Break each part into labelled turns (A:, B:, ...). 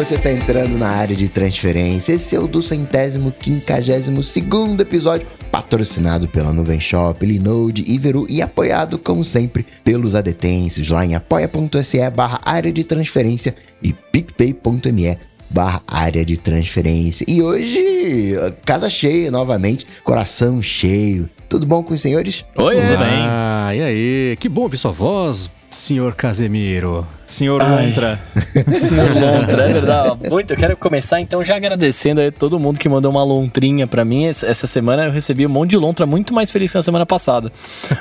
A: você está entrando na área de transferência. Esse é o do centésimo, quinquagésimo segundo episódio, patrocinado pela Nuvem Shop, Linode, Iveru e apoiado, como sempre, pelos adetenses lá em apoia.se barra área de transferência e picpay.me barra área de transferência. E hoje, casa cheia novamente, coração cheio. Tudo bom com os senhores?
B: Oi,
C: Tudo
B: é.
C: bem.
D: Ah, e aí? Que bom ouvir sua voz, senhor Casemiro.
C: Senhor Lontra.
B: Senhor Lontra, é verdade. Muito, eu quero começar então já agradecendo aí todo mundo que mandou uma lontrinha pra mim. Essa essa semana eu recebi um monte de lontra muito mais feliz que na semana passada.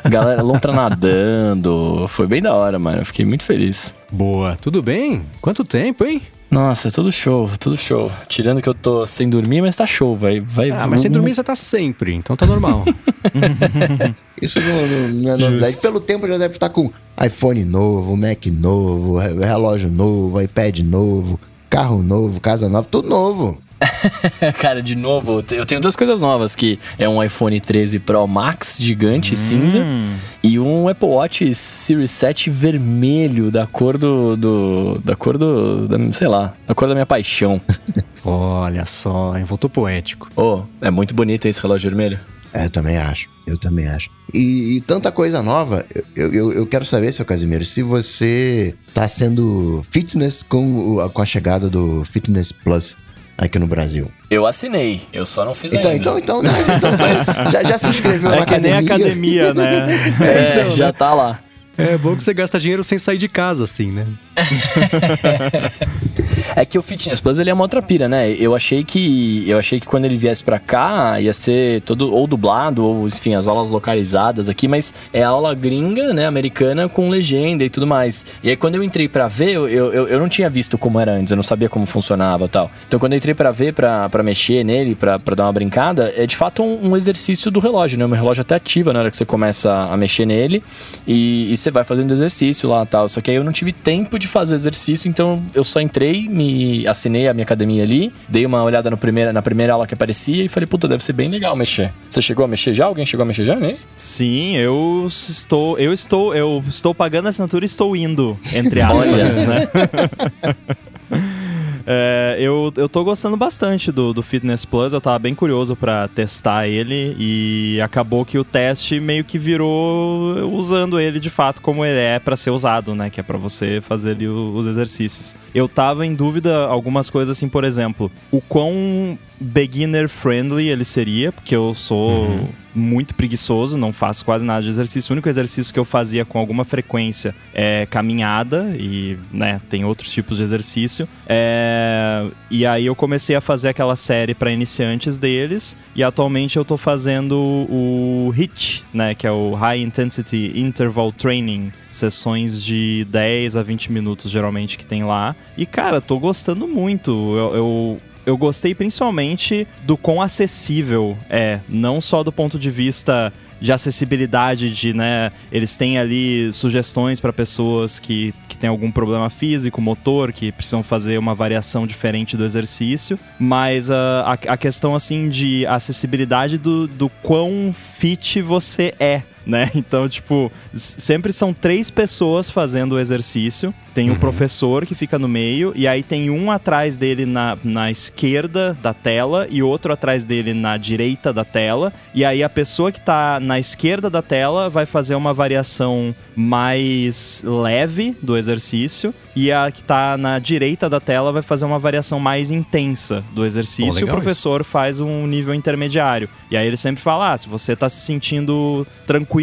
B: Galera, lontra nadando. Foi bem da hora, mano. Eu fiquei muito feliz.
D: Boa, tudo bem? Quanto tempo, hein?
B: Nossa, tudo show, tudo show. Tirando que eu tô sem dormir, mas tá show, vai. vai
D: Ah, mas sem dormir você tá sempre, então tá normal.
A: Isso não, não, não é novidade. Pelo tempo já deve estar com iPhone novo, Mac novo, re- relógio novo, iPad novo, carro novo, casa nova, tudo novo.
B: Cara, de novo, eu tenho duas coisas novas, que é um iPhone 13 Pro Max gigante cinza
C: Hum.
B: e um Apple Watch Series 7 vermelho da cor do, do da cor do, da- sei lá, da cor da minha paixão.
D: Olha só, hein? voltou poético.
B: Oh, é muito bonito esse relógio vermelho.
A: É, eu também acho. Eu também acho. E, e tanta coisa nova, eu, eu, eu quero saber, seu Casimiro, se você tá sendo fitness com, o- com a chegada do Fitness Plus aqui no Brasil.
B: Eu assinei, eu só não fiz
A: Então,
B: ainda.
A: então, então, né? então já, já se inscreveu na
C: É que nem
A: academia?
C: academia, né?
B: É,
D: então,
B: já
D: né?
B: tá lá.
D: É bom que você gasta dinheiro sem sair de casa, assim, né?
B: É que o Fitness Plus ele é uma outra pira, né? Eu achei que eu achei que quando ele viesse pra cá ia ser todo ou dublado ou enfim as aulas localizadas aqui, mas é aula gringa, né, americana com legenda e tudo mais. E aí quando eu entrei pra ver, eu, eu, eu não tinha visto como era antes, eu não sabia como funcionava tal. Então quando eu entrei pra ver, pra mexer nele, pra dar uma brincada, é de fato um, um exercício do relógio, né? O meu relógio até ativa na hora que você começa a mexer nele e, e você vai fazendo exercício lá e tal. Só que aí eu não tive tempo de fazer exercício, então eu só entrei, me assinei a minha academia ali, dei uma olhada no primeira, na primeira aula que aparecia e falei, puta, deve ser bem legal mexer. Você chegou a mexer já? Alguém chegou a mexer já, né?
C: Sim, eu estou, eu estou, eu estou pagando a assinatura e estou indo, entre aspas, né? É, eu, eu tô gostando bastante do, do Fitness Plus, eu tava bem curioso pra testar ele e acabou que o teste meio que virou usando ele de fato como ele é pra ser usado, né? Que é pra você fazer ali os exercícios. Eu tava em dúvida algumas coisas assim, por exemplo, o quão beginner friendly ele seria, porque eu sou muito preguiçoso, não faço quase nada de exercício. O único exercício que eu fazia com alguma frequência é caminhada e, né, tem outros tipos de exercício. É, E aí eu comecei a fazer aquela série para iniciantes deles e atualmente eu tô fazendo o HIIT, né, que é o High Intensity Interval Training, sessões de 10 a 20 minutos geralmente que tem lá. E cara, tô gostando muito. eu, eu eu gostei principalmente do quão acessível é, não só do ponto de vista de acessibilidade, de, né, eles têm ali sugestões para pessoas que, que têm algum problema físico, motor, que precisam fazer uma variação diferente do exercício, mas ah, a, a questão, assim, de acessibilidade do, do quão fit você é, né? Então, tipo, sempre são três pessoas fazendo o exercício. Tem o professor que fica no meio, e aí tem um atrás dele na, na esquerda da tela e outro atrás dele na direita da tela. E aí a pessoa que tá na esquerda da tela vai fazer uma variação mais leve do exercício, e a que tá na direita da tela vai fazer uma variação mais intensa do exercício. E o professor faz um nível intermediário. E aí ele sempre fala: ah, se você tá se sentindo tranquilo,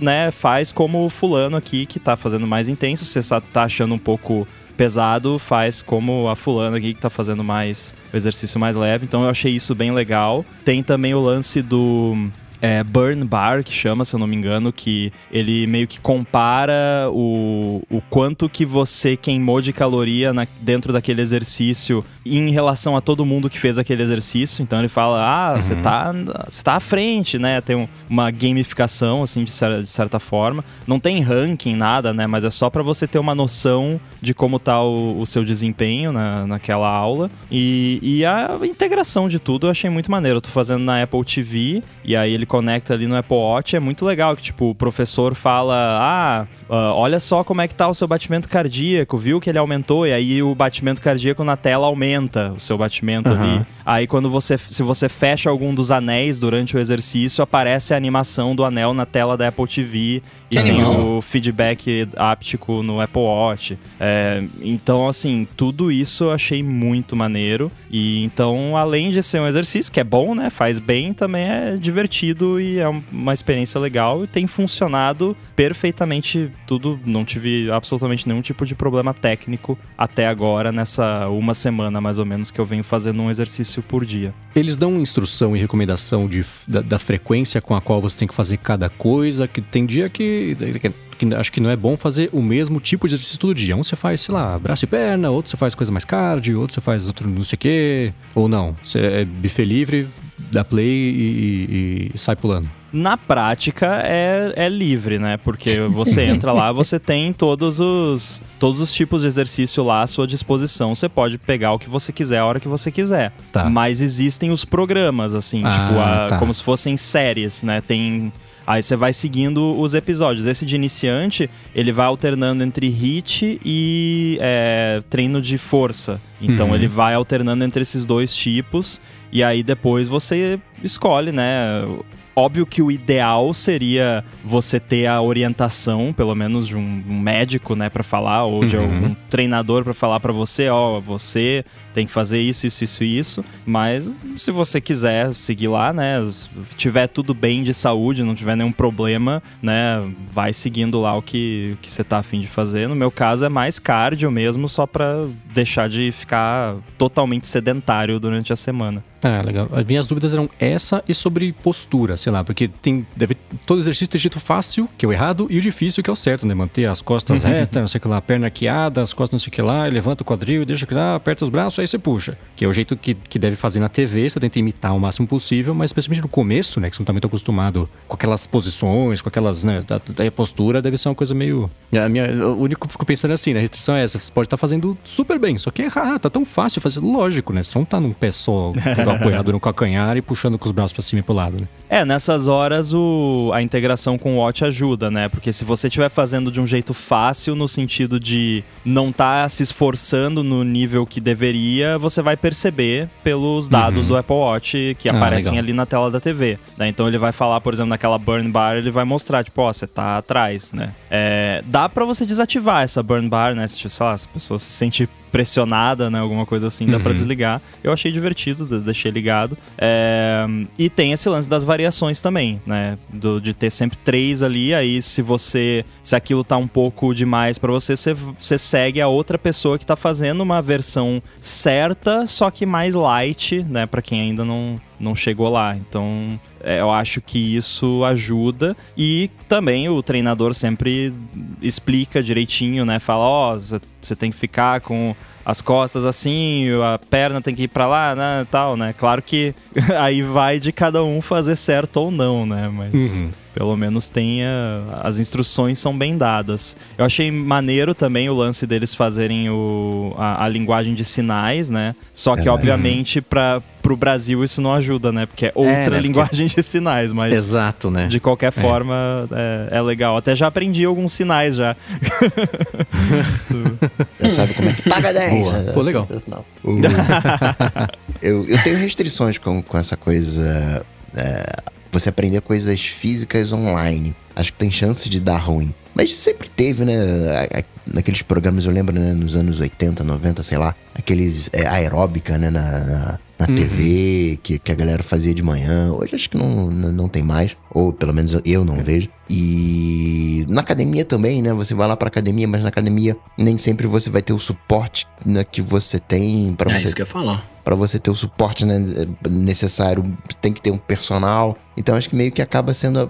C: né, faz como o fulano aqui que tá fazendo mais intenso. Se você tá achando um pouco pesado, faz como a fulana aqui que tá fazendo mais o exercício mais leve. Então eu achei isso bem legal. Tem também o lance do é, Burn Bar, que chama, se eu não me engano, que ele meio que compara o, o quanto que você queimou de caloria na- dentro daquele exercício em relação a todo mundo que fez aquele exercício. Então ele fala, ah, você tá, você tá à frente, né? Tem um- uma gamificação, assim, de, cer- de certa forma. Não tem ranking, nada, né? Mas é só pra você ter uma noção de como tá o, o seu desempenho na, naquela aula. E, e a integração de tudo eu achei muito maneiro. Eu tô fazendo na Apple TV, e aí ele conecta ali no Apple Watch é muito legal, que tipo, o professor fala, ah, uh, olha só como é que tá o seu batimento cardíaco, viu que ele aumentou, e aí o batimento cardíaco na tela aumenta o seu batimento
D: Aham.
C: ali. Aí quando você, se você fecha algum dos anéis durante o exercício, aparece a animação do anel na tela da Apple TV
B: Que
C: e tem o feedback áptico no Apple Watch. É, então, assim, tudo isso eu achei muito maneiro. E então, além de ser um exercício que é bom, né? Faz bem, também é divertido e é um- uma experiência legal e tem funcionado perfeitamente tudo. Não tive absolutamente nenhum tipo de problema técnico até agora, nessa uma semana mais ou menos que eu venho fazendo um exercício por dia.
D: Eles dão instrução e recomendação de, da, da frequência com a qual você tem que fazer cada coisa, que tem dia que, que, que acho que não é bom fazer o mesmo tipo de exercício todo dia. Um você faz, sei lá, braço e perna, outro você faz coisa mais cardio, outro você faz outro não sei o quê. Ou não, você é buffet livre, dá play e, e- e sai pulando.
C: Na prática é, é livre, né? Porque você entra lá, você tem todos os, todos os tipos de exercício lá à sua disposição. Você pode pegar o que você quiser a hora que você quiser.
D: Tá.
C: Mas existem os programas, assim,
D: Ah,
C: tipo, a-
D: tá.
C: como se fossem séries, né? Tem. Aí você vai seguindo os episódios. Esse de iniciante, ele vai alternando entre HIT e é, treino de força. Então
D: Uhum.
C: ele vai alternando entre esses dois tipos. E aí depois você escolhe, né? Óbvio que o ideal seria você ter a orientação, pelo menos de um médico, né, para falar, ou de
D: Uhum.
C: algum treinador para falar para você, ó, você tem que fazer isso, isso, isso e isso. Mas se você quiser seguir lá, né, se tiver tudo bem de saúde, não tiver nenhum problema, né, vai seguindo lá o que, que você tá afim de fazer. No meu caso é mais cardio mesmo, só pra deixar de ficar totalmente sedentário durante a semana.
D: Ah, legal. As minhas dúvidas eram essa e sobre postura, sei lá, porque tem. Deve, todo exercício tem jeito fácil, que é o errado, e o difícil, que é o certo, né? Manter as costas retas, não sei o que lá, a perna arqueada, as costas não sei o que lá, levanta o quadril, deixa que lá, aperta os braços, aí você puxa. Que é o jeito que, que deve fazer na TV, você tenta imitar o máximo possível, mas especialmente no começo, né? Que você não tá muito acostumado com aquelas posições, com aquelas, né? Da, postura, deve ser uma coisa meio. A minha, o único que eu fico pensando é assim, né? A restrição é essa, você pode estar fazendo super bem, só que é errado, tá tão fácil fazer. Lógico, né? Você não tá num pé só, apoiado no calcanhar e puxando com os braços pra cima e pro lado, né?
C: É, nessas horas o, a integração com o Watch ajuda, né? Porque se você estiver fazendo de um jeito fácil, no sentido de não tá se esforçando no nível que deveria, você vai perceber pelos dados do Apple Watch que
D: Ah,
C: aparecem
D: legal.
C: ali na tela da TV. né? Então ele vai falar, por exemplo, naquela burn bar, ele vai mostrar, tipo, ó, você tá atrás, né? É, dá pra você desativar essa burn bar, né? Se, sei lá, se a pessoa se sente pressionada, né? Alguma coisa assim, dá pra
D: Uhum.
C: desligar. Eu achei divertido, de- deixei ligado. É, e tem esse lance das variações também, né? Do- de ter sempre três ali, aí se você. Se aquilo tá um pouco demais pra você, você, você segue a outra pessoa que tá fazendo uma versão certa, só que mais light, né? Pra quem ainda não, não chegou lá. Então. é, eu acho que isso ajuda e também o treinador sempre explica direitinho, né? Fala, ó, você tem que ficar com as costas assim, a perna tem que ir pra lá, né, tal, né? Claro que aí vai de cada um fazer certo ou não, né? Mas
D: Uhum.
C: pelo menos tenha as instruções são bem dadas. Eu achei maneiro também o lance deles fazerem o, a, a linguagem de sinais, né? Só que
A: É.
C: obviamente para pro Brasil isso não ajuda, né? Porque é outra
D: né, porque-
C: linguagem de sinais, mas
D: Exato, né?
C: de qualquer forma é, é legal. Até já aprendi alguns sinais já.
A: Já sabe como é que paga 10.
D: Boa. Pô, legal.
A: Não. O- eu, eu tenho restrições com, com essa coisa. é, você aprender coisas físicas online. Acho que tem chance de dar ruim. Mas sempre teve, né? Naqueles programas, eu lembro, né, nos anos 80, 90, sei lá, aqueles é, aeróbica, né, na, na, na
D: Uhum.
A: TV, que, que a galera fazia de manhã. Hoje acho que não, não tem mais, ou pelo menos eu não vejo. E na academia também, né? Você vai lá pra academia, mas na academia nem sempre você vai ter o suporte né, que você tem pra
B: É
A: você
B: isso que eu ia falar.
A: Pra você ter o suporte né, necessário, tem que ter um personal. Então acho que meio que acaba sendo a,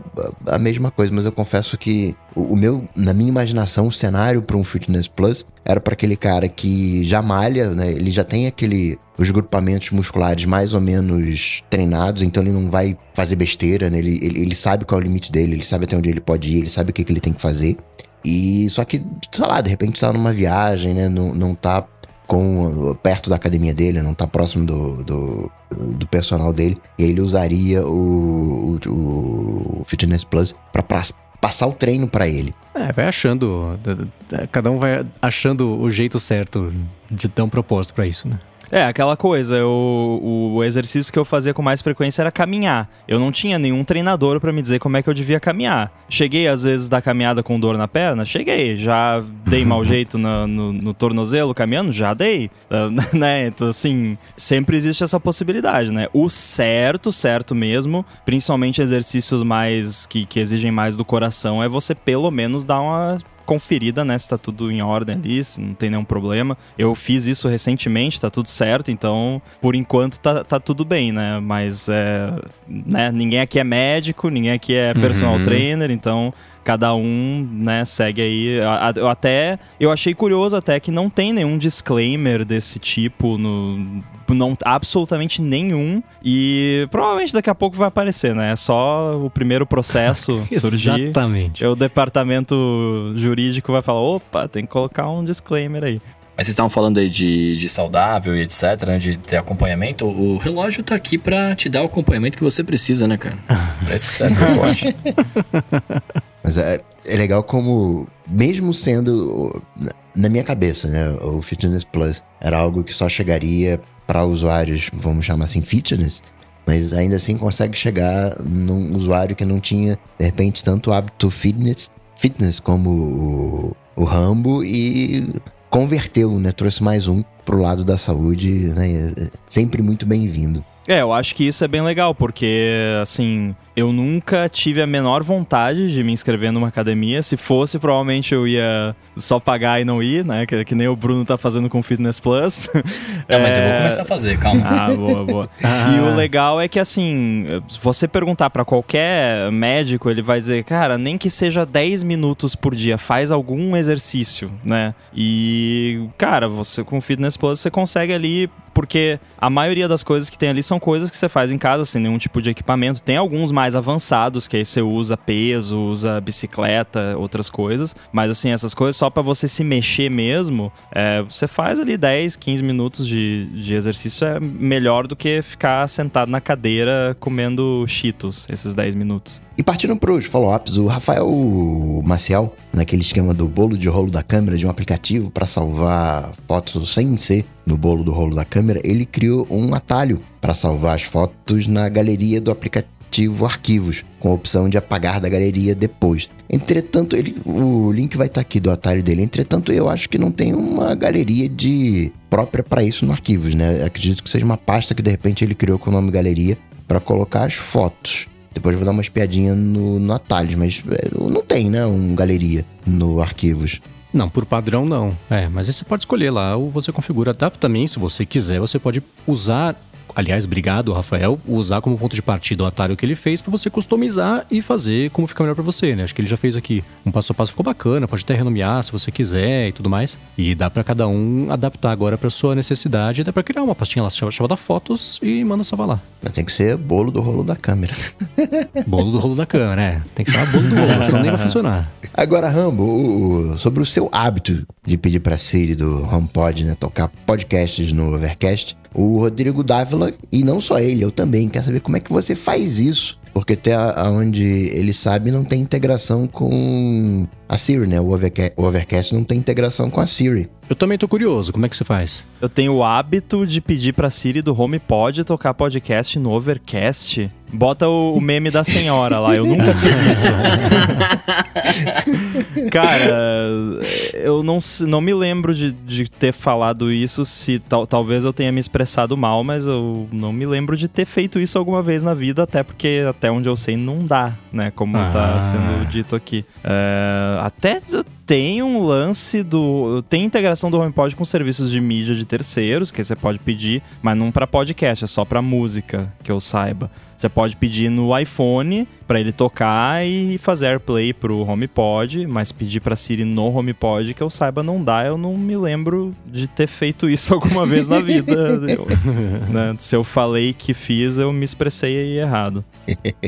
A: a- a mesma coisa, mas eu confesso que o, o meu, na minha imaginação, o cenário para um Fitness Plus era para aquele cara que já malha, né? Ele já tem aquele os grupamentos musculares mais ou menos treinados, então ele não vai fazer besteira, né? Ele, ele, ele sabe qual é o limite dele, ele sabe até onde ele pode ir, ele sabe o que, que ele tem que fazer. E só que, sei lá, de repente tá numa viagem, né? Não, não tá com perto da academia dele, não tá próximo do, do, do personal dele. E ele usaria o, o, o Fitness Plus para passar o treino para ele.
D: É, vai achando. Cada um vai achando o jeito certo de dar um propósito para isso, né?
C: É, aquela coisa, eu, o exercício que eu fazia com mais frequência era caminhar. Eu não tinha nenhum treinador para me dizer como é que eu devia caminhar. Cheguei, às vezes, da caminhada com dor na perna? Cheguei. Já dei mau jeito no, no, no, tornozelo caminhando? Já dei. Uh, né? Então, assim, sempre existe essa possibilidade, né? O certo, certo mesmo, principalmente exercícios mais que, que exigem mais do coração, é você pelo menos dar uma conferida, né? Se tá tudo em ordem ali, se não tem nenhum problema. Eu fiz isso recentemente, tá tudo certo, então por enquanto tá, tá tudo bem, né? Mas é, né? ninguém aqui é médico, ninguém aqui é personal uhum. trainer, então cada um, né, segue aí. Eu até eu achei curioso até que não tem nenhum disclaimer desse tipo no não absolutamente nenhum e provavelmente daqui a pouco vai aparecer, né? É só o primeiro processo surgir.
D: Exatamente.
C: O departamento jurídico vai falar, opa, tem que colocar um disclaimer aí.
B: Mas vocês estavam falando aí de, de saudável e etc, né? De ter acompanhamento. O relógio tá aqui pra te dar o acompanhamento que você precisa, né, cara? É isso que serve o relógio.
A: Mas é, é legal como, mesmo sendo, na minha cabeça, né? O Fitness Plus era algo que só chegaria para usuários, vamos chamar assim, fitness. Mas ainda assim consegue chegar num usuário que não tinha, de repente, tanto hábito fitness, fitness como o, o Rambo e converteu, né? Trouxe mais um pro lado da saúde, né? É sempre muito bem-vindo.
C: É, eu acho que isso é bem legal, porque, assim, eu nunca tive a menor vontade de me inscrever numa academia. Se fosse, provavelmente eu ia só pagar e não ir, né? Que, que nem o Bruno tá fazendo com o Fitness Plus.
B: Não, é... mas eu vou é. começar a fazer, calma.
C: Ah, boa, boa. Ah. E o legal é que, assim, você perguntar para qualquer médico, ele vai dizer, cara, nem que seja 10 minutos por dia, faz algum exercício, né? E, cara, você com o Fitness Plus, você consegue ali porque a maioria das coisas que tem ali são coisas que você faz em casa sem nenhum tipo de equipamento. Tem alguns mais avançados que aí você usa peso, usa bicicleta, outras coisas. Mas assim, essas coisas só para você se mexer mesmo, é, você faz ali 10, 15 minutos de, de exercício é melhor do que ficar sentado na cadeira comendo cheetos esses 10 minutos.
A: E partindo para os follow-ups, o Rafael Maciel, naquele esquema do bolo de rolo da câmera, de um aplicativo para salvar fotos sem ser no bolo do rolo da câmera, ele criou um atalho para salvar as fotos na galeria do aplicativo Arquivos, com a opção de apagar da galeria depois. Entretanto, ele, o link vai estar tá aqui do atalho dele. Entretanto, eu acho que não tem uma galeria de própria para isso no Arquivos, né? acredito que seja uma pasta que de repente ele criou com o nome galeria para colocar as fotos. Depois eu vou dar uma espiadinha no, no atalhos, mas é, não tem, né? Um galeria no arquivos.
D: Não, por padrão não. É, mas aí você pode escolher lá, ou você configura. Dá também, se você quiser, você pode usar aliás, obrigado, Rafael, usar como ponto de partida o atalho que ele fez para você customizar e fazer como fica melhor para você, né? Acho que ele já fez aqui um passo a passo, ficou bacana, pode até renomear se você quiser e tudo mais. E dá para cada um adaptar agora para sua necessidade, dá para criar uma pastinha lá chamada fotos e manda salvar lá.
A: Mas tem que ser bolo do rolo da câmera.
D: bolo do rolo da câmera, é. Tem que chamar bolo do rolo, senão nem vai funcionar.
A: Agora, Rambo, o, sobre o seu hábito de pedir para Siri do HomePod, né, tocar podcasts no Overcast, o Rodrigo Dávila, e não só ele, eu também, quer saber como é que você faz isso. Porque até onde ele sabe não tem integração com a Siri, né? O Overcast, o Overcast não tem integração com a Siri.
D: Eu também tô curioso, como é que você faz?
C: Eu tenho o hábito de pedir pra Siri do HomePod tocar podcast no Overcast. Bota o, meme da senhora lá, eu nunca fiz isso. Cara, eu não, não me lembro de, de ter falado isso, se tal, talvez eu tenha me expressado mal, mas eu não me lembro de ter feito isso alguma vez na vida, até porque até onde eu sei não dá, né? Como ah. tá sendo dito aqui. É, até tem um lance do. Tem integração do HomePod com serviços de mídia de terceiros, que você pode pedir, mas não para podcast, é só para música, que eu saiba. Você pode pedir no iPhone para ele tocar e fazer AirPlay pro HomePod, mas pedir para Siri no HomePod que eu saiba não dá. Eu não me lembro de ter feito isso alguma vez na vida. eu, né? Se eu falei que fiz, eu me expressei aí errado.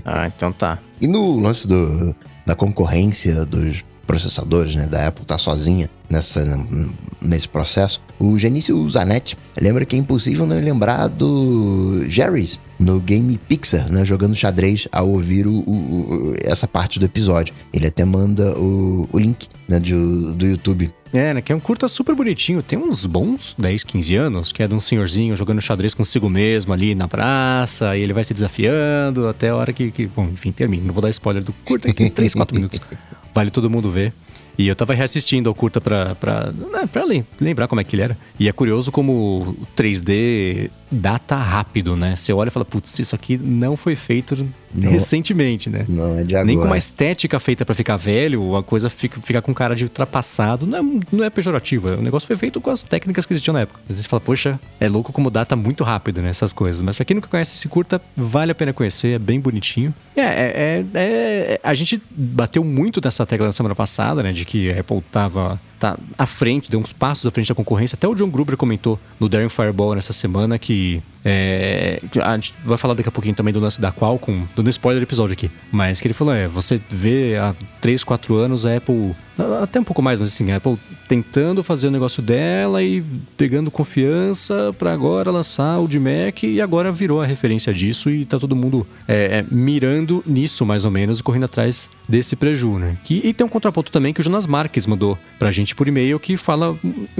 D: ah, então tá.
A: E no lance do, da concorrência dos processadores né, da Apple, tá sozinha nessa, nesse processo. O Genício Zanetti lembra que é impossível não lembrar do Jerry's no game Pixar, né, jogando xadrez ao ouvir o, o, o, essa parte do episódio. Ele até manda o, link né, do, do YouTube
D: é, né? Que é um curta super bonitinho. Tem uns bons 10, 15 anos, que é de um senhorzinho jogando xadrez consigo mesmo ali na praça, e ele vai se desafiando até a hora que. que bom, enfim, termina. Não vou dar spoiler do curta, tem 3, 4 minutos. Vale todo mundo ver. E eu tava reassistindo ao curta pra, pra, né, pra lembrar como é que ele era. E é curioso como o 3D data rápido, né? Você olha e fala, putz, isso aqui não foi feito não, recentemente, né?
A: Não, é de agora.
D: Nem com uma estética feita para ficar velho, a coisa fica, fica com cara de ultrapassado. Não é, não é pejorativo, o negócio foi feito com as técnicas que existiam na época. Às vezes você fala, poxa, é louco como data muito rápido, né? Essas coisas. Mas pra quem nunca conhece esse curta, vale a pena conhecer, é bem bonitinho. É, é, é, é a gente bateu muito nessa tecla na semana passada, né? De que a Apple tava tá à frente, deu uns passos à frente da concorrência. Até o John Gruber comentou no Daring Fireball nessa semana que é, a gente vai falar daqui a pouquinho também do lance da Qualcomm, dando spoiler do episódio aqui. Mas que ele falou: é, você vê há 3, 4 anos a Apple, até um pouco mais, mas assim, a Apple tentando fazer o negócio dela e pegando confiança para agora lançar o de Mac e agora virou a referência disso e tá todo mundo é, é, mirando nisso mais ou menos e correndo atrás desse preju, né? E tem um contraponto também que o Jonas Marques mandou pra gente por e-mail que fala,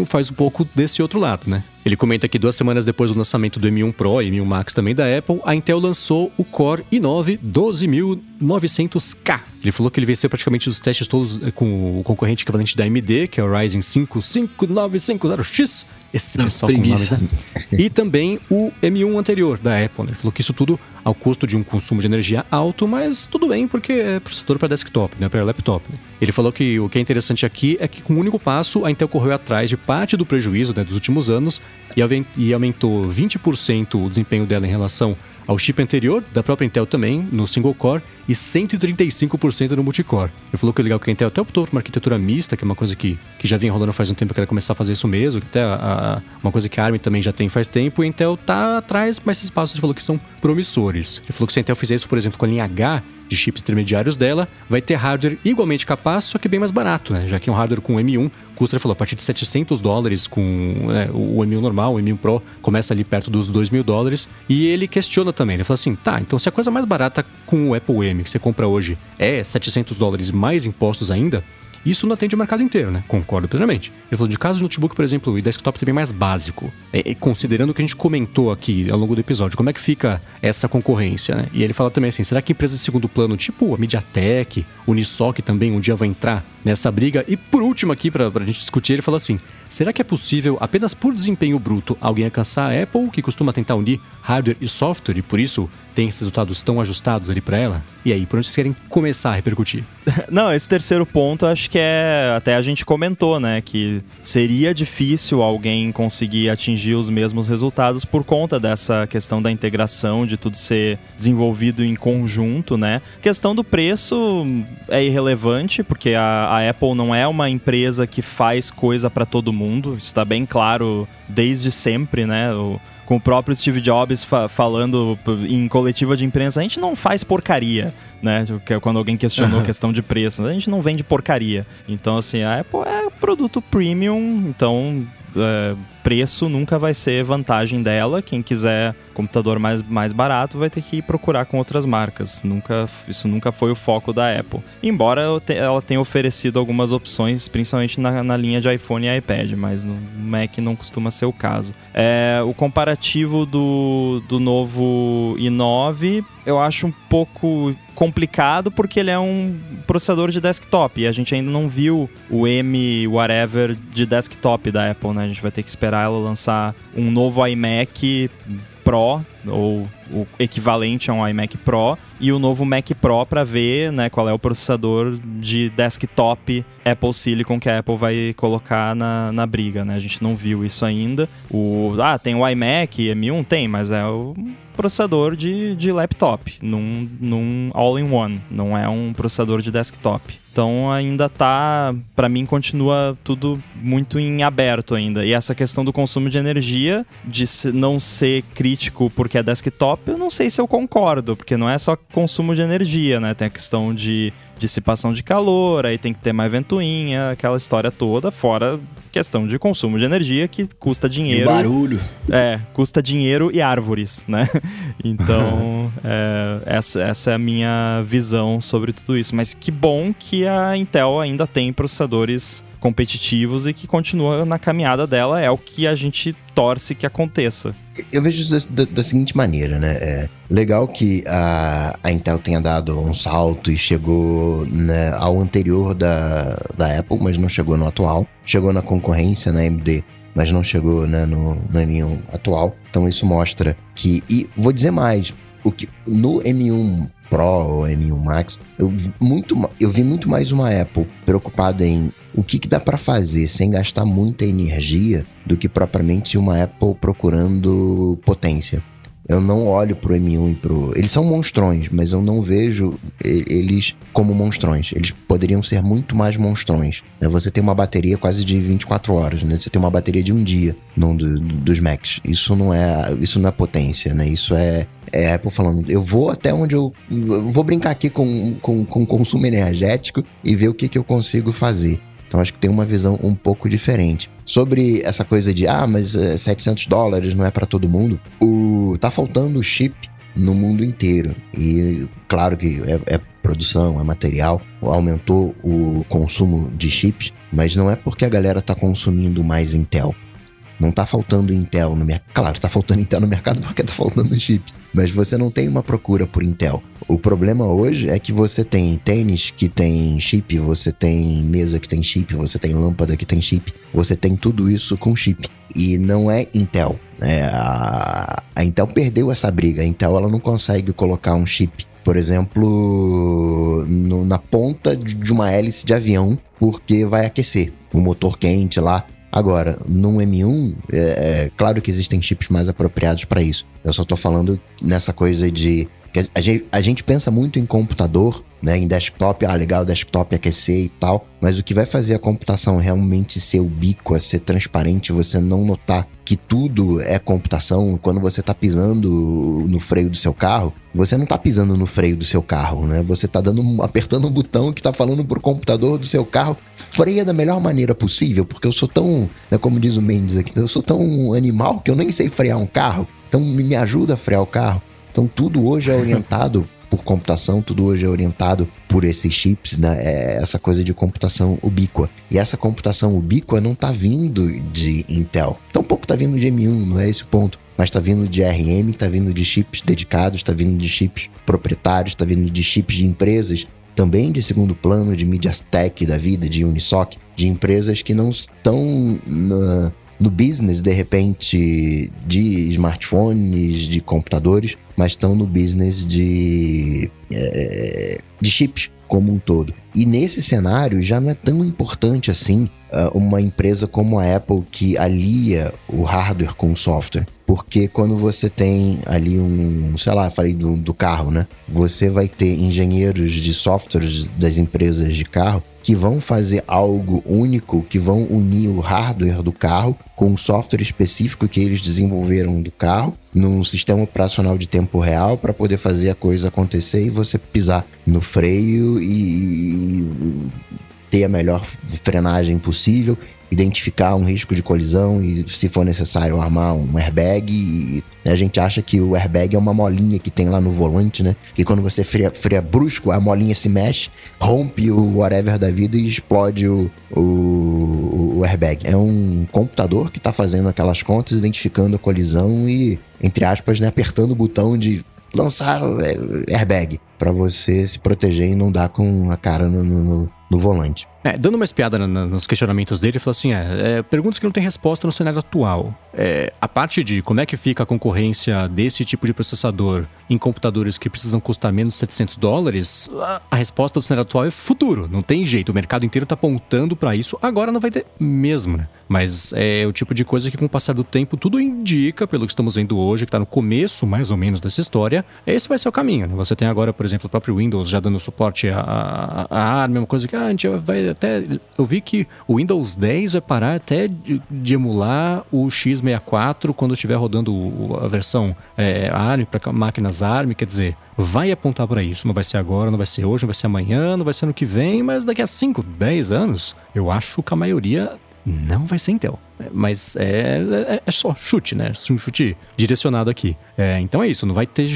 D: faz um pouco desse outro lado, né? Ele comenta que duas semanas depois do lançamento do M1 Pro e M1 Max também da Apple, a Intel lançou o Core i9 12900K. Ele falou que ele venceu praticamente os testes todos eh, com o concorrente equivalente da AMD, que é o Ryzen 5 5950X. Esse Não, pessoal preguiça. com nomes, né? E também o M1 anterior da Apple. Né? Ele falou que isso tudo ao custo de um consumo de energia alto, mas tudo bem, porque é processador para desktop, né? para laptop. Né? Ele falou que o que é interessante aqui é que com um único passo a Intel correu atrás de parte do prejuízo né, dos últimos anos e aumentou 20% o desempenho dela em relação ao chip anterior da própria Intel também, no single core, e 135% no multicore. Ele falou que é legal que a Intel até optou por uma arquitetura mista, que é uma coisa que, que já vinha rolando faz um tempo que ela começar a fazer isso mesmo, que até a, a, uma coisa que a ARM também já tem faz tempo, e a Intel tá atrás, mas esses passos ele falou que são promissores. Ele falou que se a Intel fizer isso, por exemplo, com a linha H, de chips intermediários dela, vai ter hardware igualmente capaz, só que bem mais barato, né? Já que um hardware com M1 custa, ele falou, a partir de 700 dólares com é, o M1 normal, o M1 Pro, começa ali perto dos 2 mil dólares. E ele questiona também, ele fala assim, tá, então se a coisa mais barata com o Apple M que você compra hoje é 700 dólares mais impostos ainda, isso não atende o mercado inteiro, né? Concordo plenamente. Ele falou de caso de notebook, por exemplo, e desktop também mais básico. É, considerando o que a gente comentou aqui ao longo do episódio, como é que fica essa concorrência, né? E ele fala também assim, será que empresas de segundo plano, tipo a MediaTek, Unisoc também um dia vai entrar nessa briga? E por último aqui, pra, pra gente discutir, ele falou assim, será que é possível, apenas por desempenho bruto, alguém alcançar a Apple, que costuma tentar unir hardware e software, e por isso tem esses resultados tão ajustados ali para ela? E aí, por onde vocês querem começar a repercutir?
C: Não, esse terceiro ponto acho que é. Até a gente comentou, né? Que seria difícil alguém conseguir atingir os mesmos resultados por conta dessa questão da integração, de tudo ser desenvolvido em conjunto, né? A questão do preço é irrelevante, porque a, a Apple não é uma empresa que faz coisa para todo mundo. Isso está bem claro desde sempre, né? O, com o próprio Steve Jobs fa falando em coletiva de imprensa, a gente não faz porcaria, né? É quando alguém questionou a questão de preço, a gente não vende porcaria. Então, assim, a Apple é produto premium, então é, preço nunca vai ser vantagem dela. Quem quiser computador mais, mais barato vai ter que procurar com outras marcas. Nunca, isso nunca foi o foco da Apple. Embora ela tenha oferecido algumas opções, principalmente na, na linha de iPhone e iPad, mas no Mac não costuma ser o caso. É, o comparativo do, do novo i9 eu acho um pouco complicado porque ele é um processador de desktop e a gente ainda não viu o M whatever de desktop da Apple, né? A gente vai ter que esperar ela lançar um novo iMac Pro ou o equivalente a um iMac Pro e o novo Mac Pro para ver né, qual é o processador de desktop Apple Silicon que a Apple vai colocar na, na briga. Né? A gente não viu isso ainda. O, ah, tem o iMac M1? Tem, mas é o processador de, de laptop, num, num all-in-one, não é um processador de desktop. Então ainda tá, para mim continua tudo muito em aberto ainda. E essa questão do consumo de energia, de não ser crítico porque é desktop, eu não sei se eu concordo, porque não é só consumo de energia, né? Tem a questão de dissipação de calor, aí tem que ter mais ventoinha, aquela história toda, fora questão de consumo de energia que custa dinheiro. E
B: barulho.
C: É, custa dinheiro e árvores, né? Então, é, essa, essa é a minha visão sobre tudo isso. Mas que bom que a Intel ainda tem processadores competitivos e que continua na caminhada dela, é o que a gente torce que aconteça.
A: Eu vejo isso da, da seguinte maneira, né? É legal que a, a Intel tenha dado um salto e chegou né, ao anterior da, da Apple, mas não chegou no atual. Chegou na concorrência, na AMD, mas não chegou né, no, no M1 atual. Então isso mostra que. E vou dizer mais: o que no M1 Pro ou M1 Max, eu, muito, eu vi muito mais uma Apple preocupada em o que, que dá para fazer sem gastar muita energia do que propriamente uma Apple procurando potência. Eu não olho pro M1 e pro. Eles são monstrões, mas eu não vejo eles como monstrões. Eles poderiam ser muito mais monstrões. Né? Você tem uma bateria quase de 24 horas, né? Você tem uma bateria de um dia num do, dos Macs. Isso não é, isso não é potência, né? Isso é, é Apple falando, eu vou até onde eu, eu vou brincar aqui com, com, com consumo energético e ver o que, que eu consigo fazer. Então acho que tem uma visão um pouco diferente. Sobre essa coisa de, ah, mas 700 eh, dólares não é para todo mundo. O tá faltando chip no mundo inteiro. E claro que é, é, produção, é material, aumentou o consumo de chips, mas não é porque a galera tá consumindo mais Intel. Não tá faltando Intel no mercado. Claro, tá faltando Intel no mercado porque tá faltando chip mas você não tem uma procura por Intel. O problema hoje é que você tem tênis que tem chip, você tem mesa que tem chip, você tem lâmpada que tem chip, você tem tudo isso com chip. E não é Intel. É, a, a Intel perdeu essa briga. A Intel ela não consegue colocar um chip, por exemplo, no, na ponta de uma hélice de avião, porque vai aquecer o motor quente lá. Agora, num M1, é, é claro que existem chips mais apropriados para isso. Eu só tô falando nessa coisa de. A gente, a gente pensa muito em computador, né? Em desktop, ah, legal, desktop aquecer e tal. Mas o que vai fazer a computação realmente ser ubíqua, ser transparente, você não notar que tudo é computação, quando você tá pisando no freio do seu carro, você não tá pisando no freio do seu carro, né? Você tá dando, apertando um botão que tá falando pro computador do seu carro, freia da melhor maneira possível, porque eu sou tão, né, como diz o Mendes aqui, eu sou tão animal que eu nem sei frear um carro. Então me ajuda a frear o carro. Então tudo hoje é orientado por computação, tudo hoje é orientado por esses chips, né? É essa coisa de computação ubíqua. E essa computação ubíqua não está vindo de Intel. Então pouco está vindo de M1, não é esse o ponto. Mas está vindo de RM, está vindo de chips dedicados, está vindo de chips proprietários, está vindo de chips de empresas também de segundo plano, de MediaTek da vida, de Unisoc, de empresas que não estão na, no business, de repente, de smartphones, de computadores, mas estão no business de, é, de chips como um todo. E nesse cenário já não é tão importante assim uh, uma empresa como a Apple que alia o hardware com o software. Porque quando você tem ali um, sei lá, falei do, do carro, né? Você vai ter engenheiros de softwares das empresas de carro que vão fazer algo único, que vão unir o hardware do carro com um software específico que eles desenvolveram do carro, num sistema operacional de tempo real para poder fazer a coisa acontecer e você pisar no freio e ter a melhor frenagem possível identificar um risco de colisão e, se for necessário, armar um airbag. E a gente acha que o airbag é uma molinha que tem lá no volante, né? Que quando você freia, freia brusco, a molinha se mexe, rompe o whatever da vida e explode o, o, o airbag. É um computador que está fazendo aquelas contas, identificando a colisão e, entre aspas, né, apertando o botão de lançar é, airbag para você se proteger e não dar com a cara no, no, no volante.
D: É, dando uma espiada na, na, nos questionamentos dele, ele falou assim: é, é, perguntas que não têm resposta no cenário atual. É, a parte de como é que fica a concorrência desse tipo de processador em computadores que precisam custar menos de 700 dólares, a, a resposta do cenário atual é futuro. Não tem jeito, o mercado inteiro está apontando para isso. Agora não vai ter mesmo, né? Mas é o tipo de coisa que, com o passar do tempo, tudo indica, pelo que estamos vendo hoje, que está no começo mais ou menos dessa história, esse vai ser o caminho. Né? Você tem agora, por exemplo, o próprio Windows já dando suporte a ARM, é uma coisa que ah, a gente vai até. Eu vi que o Windows 10 vai parar até de, de emular o x64 quando estiver rodando a versão é, ARM para máquinas ARM, quer dizer, vai apontar para isso. Não vai ser agora, não vai ser hoje, não vai ser amanhã, não vai ser ano que vem, mas daqui a 5, 10 anos, eu acho que a maioria não vai ser Intel. Mas é, é, é, só chute, né? Um chute direcionado aqui. É, então é isso, não vai ter.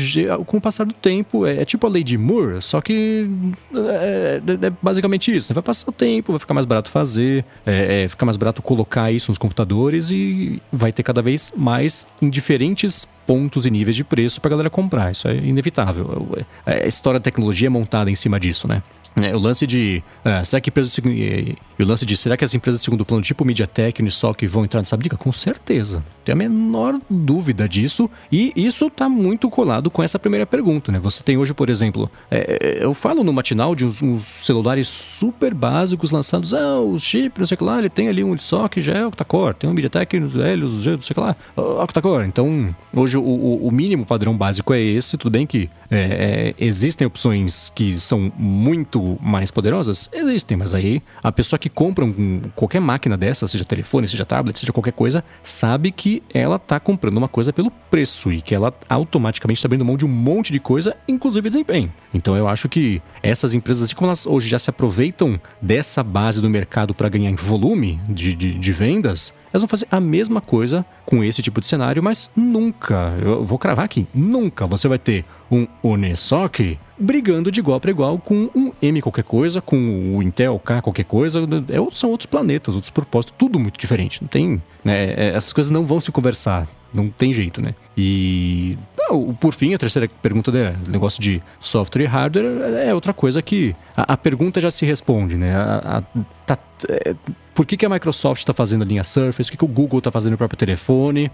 D: Com o passar do tempo, é, é tipo a lei de Moore, só que é, é, é basicamente isso. Né? Vai passar o tempo, vai ficar mais barato fazer, é, ficar mais barato colocar isso nos computadores e vai ter cada vez mais em diferentes pontos e níveis de preço para galera comprar. Isso é inevitável. A história da tecnologia é montada em cima disso, né? É, o lance de. Uh, será que empresas. O lance de. Será que as empresas de segundo plano, tipo MediaTek Unisoc, vão entrar nessa briga? Com certeza. Tem a menor dúvida disso. E isso está muito colado com essa primeira pergunta, né? Você tem hoje, por exemplo. É, eu falo no matinal de uns, uns, celulares super básicos lançados. Ah, o chip, não sei o que lá, ele tem ali um Unisoc, já é octa-core. Tem um MediaTek, Helios, não sei o que lá, octa-core. Então, hoje o, o, o, mínimo padrão básico é esse. Tudo bem que é, é existem opções que são muito mais poderosas? Existem, mas aí a pessoa que compra um, qualquer máquina dessa, seja telefone, seja tablet, seja qualquer coisa, sabe que ela está comprando uma coisa pelo preço e que ela automaticamente está abrindo mão de um monte de coisa, inclusive desempenho. Então eu acho que essas empresas, assim como elas hoje já se aproveitam dessa base do mercado para ganhar em volume de, de, de vendas, elas vão fazer a mesma coisa com esse tipo de cenário, mas nunca, eu vou cravar aqui, nunca você vai ter um Onesoc brigando de igual para igual com um M qualquer coisa, com o Intel K qualquer coisa. É, são outros planetas, outros propósitos, tudo muito diferente. Não tem. Né, é, essas coisas não vão se conversar. Não tem jeito, né? E por fim, a terceira pergunta dele, negócio de software e hardware, é outra coisa que a, a pergunta já se responde, né? A, a, tá, é, por que, que a Microsoft está fazendo a linha Surface? Por que, que o Google está fazendo o próprio telefone?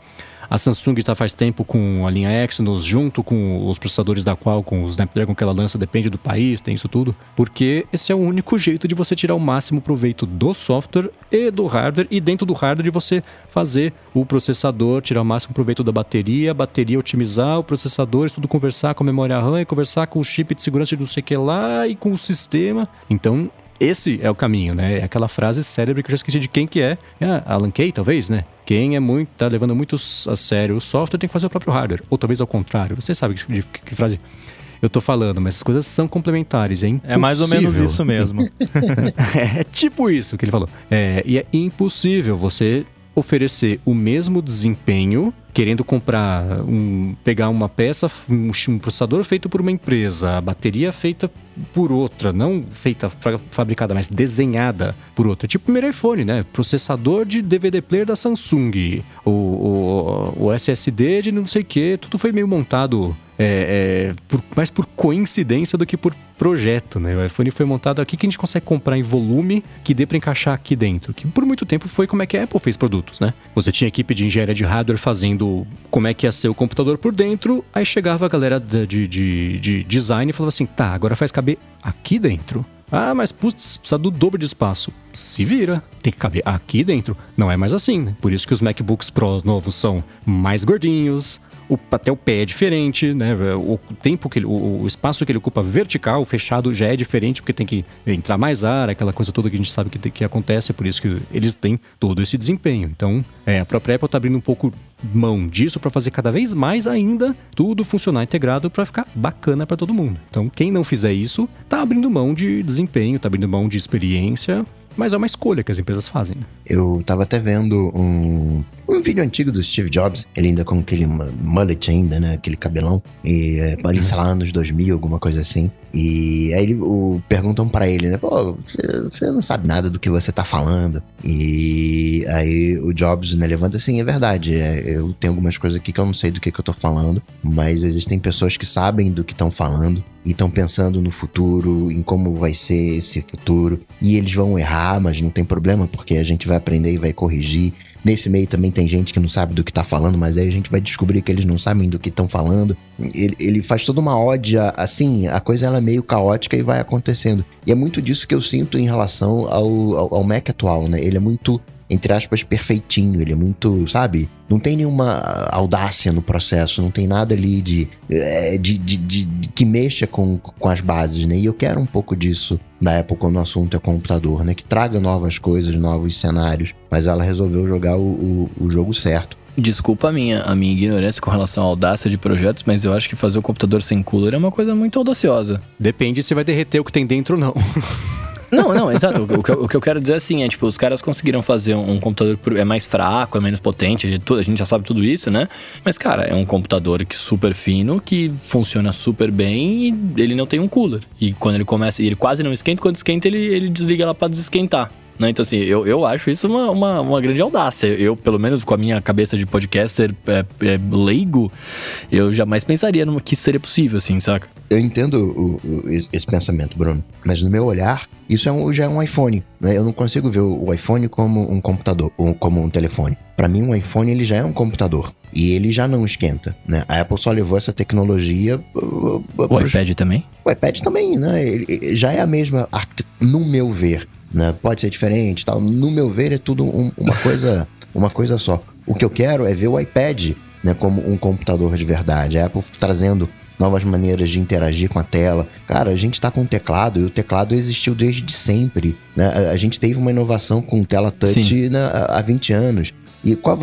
D: A Samsung está faz tempo com a linha Exynos, junto com os processadores da qual, com o Snapdragon que ela lança, depende do país, tem isso tudo. Porque esse é o único jeito de você tirar o máximo proveito do software e do hardware, e dentro do hardware de você fazer o processador, tirar o máximo proveito da bateria, a bateria otimizar, o processador, isso tudo conversar com a memória RAM e conversar com o chip de segurança de não sei o que lá e com o sistema. Então, esse é o caminho, né? É aquela frase célebre que eu já esqueci de quem que é. é Alan Kay, talvez, né? Quem é muito, tá levando muito a sério o software tem que fazer o próprio hardware. Ou talvez ao contrário. Você sabe de que, que, que frase eu tô falando, mas as coisas são complementares, é impossível.
C: É mais ou menos isso mesmo.
D: é, é tipo isso que ele falou. É, e é impossível você oferecer o mesmo desempenho querendo comprar um pegar uma peça um, um, processador feito por uma empresa a bateria feita por outra não feita fabricada mas desenhada por outra. Tipo o primeiro iPhone né? Processador de DVD player da Samsung o, o, o SSD de não sei o que tudo foi meio montado é, é, por, mais por coincidência do que por projeto, né? O iPhone foi montado aqui que a gente consegue comprar em volume que dê para encaixar aqui dentro. Que por muito tempo foi como é que a Apple fez produtos, né? Você tinha equipe de engenharia de hardware fazendo como é que ia ser o computador por dentro, aí chegava a galera de, de, de, de design e falava assim: tá, agora faz caber aqui dentro. Ah, mas putz, precisa do dobro de espaço. Se vira, tem que caber aqui dentro. Não é mais assim, né? Por isso que os MacBooks Pro novos são mais gordinhos, o, até o pé é diferente, né? O tempo que ele, o, o, espaço que ele ocupa vertical, fechado, já é diferente, porque tem que entrar mais ar, aquela coisa toda que a gente sabe que, que acontece, é por isso que eles têm todo esse desempenho. Então, é, a própria Apple está abrindo um pouco mão disso para fazer cada vez mais ainda tudo funcionar integrado para ficar bacana para todo mundo. Então, quem não fizer isso, tá abrindo mão de desempenho, tá abrindo mão de experiência, mas é uma escolha que as empresas fazem.
A: Eu tava até vendo um, um vídeo antigo do Steve Jobs, ele ainda com aquele mullet ainda, né? Aquele cabelão. E é, ali, sei lá, anos 2000, alguma coisa assim. E aí o, perguntam para ele, né? Pô, você não sabe nada do que você tá falando. E aí o Jobs, né, levanta assim, é verdade. É, eu tenho algumas coisas aqui que eu não sei do que, que eu tô falando, mas existem pessoas que sabem do que estão falando e estão pensando no futuro, em como vai ser esse futuro. E eles vão errar, mas não tem problema, porque a gente vai aprender e vai corrigir. Nesse meio também tem gente que não sabe do que tá falando, mas aí a gente vai descobrir que eles não sabem do que estão falando. Ele, ele, faz toda uma ódia, assim, a coisa ela é meio caótica e vai acontecendo. E é muito disso que eu sinto em relação ao, ao, ao Mac atual, né? Ele é muito entre aspas, perfeitinho. Ele é muito, sabe? Não tem nenhuma audácia no processo, não tem nada ali de, é, de, de, de, de que mexa com, com as bases, né? E eu quero um pouco disso na época quando o assunto é computador, né? Que traga novas coisas, novos cenários. Mas ela resolveu jogar o, o, o jogo certo.
B: Desculpa a minha, a minha ignorância com relação à audácia de projetos, mas eu acho que fazer o computador sem cooler é uma coisa muito audaciosa.
D: Depende se vai derreter o que tem dentro ou não.
B: Não, não, exato. O que, eu, o que eu quero dizer assim é, tipo, os caras conseguiram fazer um, um computador que é mais fraco, é menos potente, a gente, já sabe tudo isso, né? Mas, cara, é um computador que super fino, que funciona super bem e ele não tem um cooler. E quando ele começa, ele quase não esquenta, quando esquenta, ele, ele desliga lá pra desesquentar. Né? Então, assim, eu, eu acho isso uma, uma, uma, grande audácia. Eu, pelo menos com a minha cabeça de podcaster é, é, leigo, eu jamais pensaria numa, que isso seria possível, assim, saca?
A: Eu entendo o, o, esse pensamento, Bruno, mas no meu olhar, isso é um, já é um iPhone. Né? Eu não consigo ver o iPhone como um computador, ou como um telefone. Para mim, um iPhone ele já é um computador. E ele já não esquenta, né? A Apple só levou essa tecnologia...
B: Uh, o pros... iPad também?
A: O iPad também, né? Ele já é a mesma, no meu ver, né? Pode ser diferente tal. No meu ver, é tudo um, uma coisa uma coisa só. O que eu quero é ver o iPad né, como um computador de verdade. A Apple trazendo novas maneiras de interagir com a tela. Cara, a gente está com o teclado e o teclado existiu desde sempre. Né? A, a gente teve uma inovação com tela touch né, há 20 anos. E qual,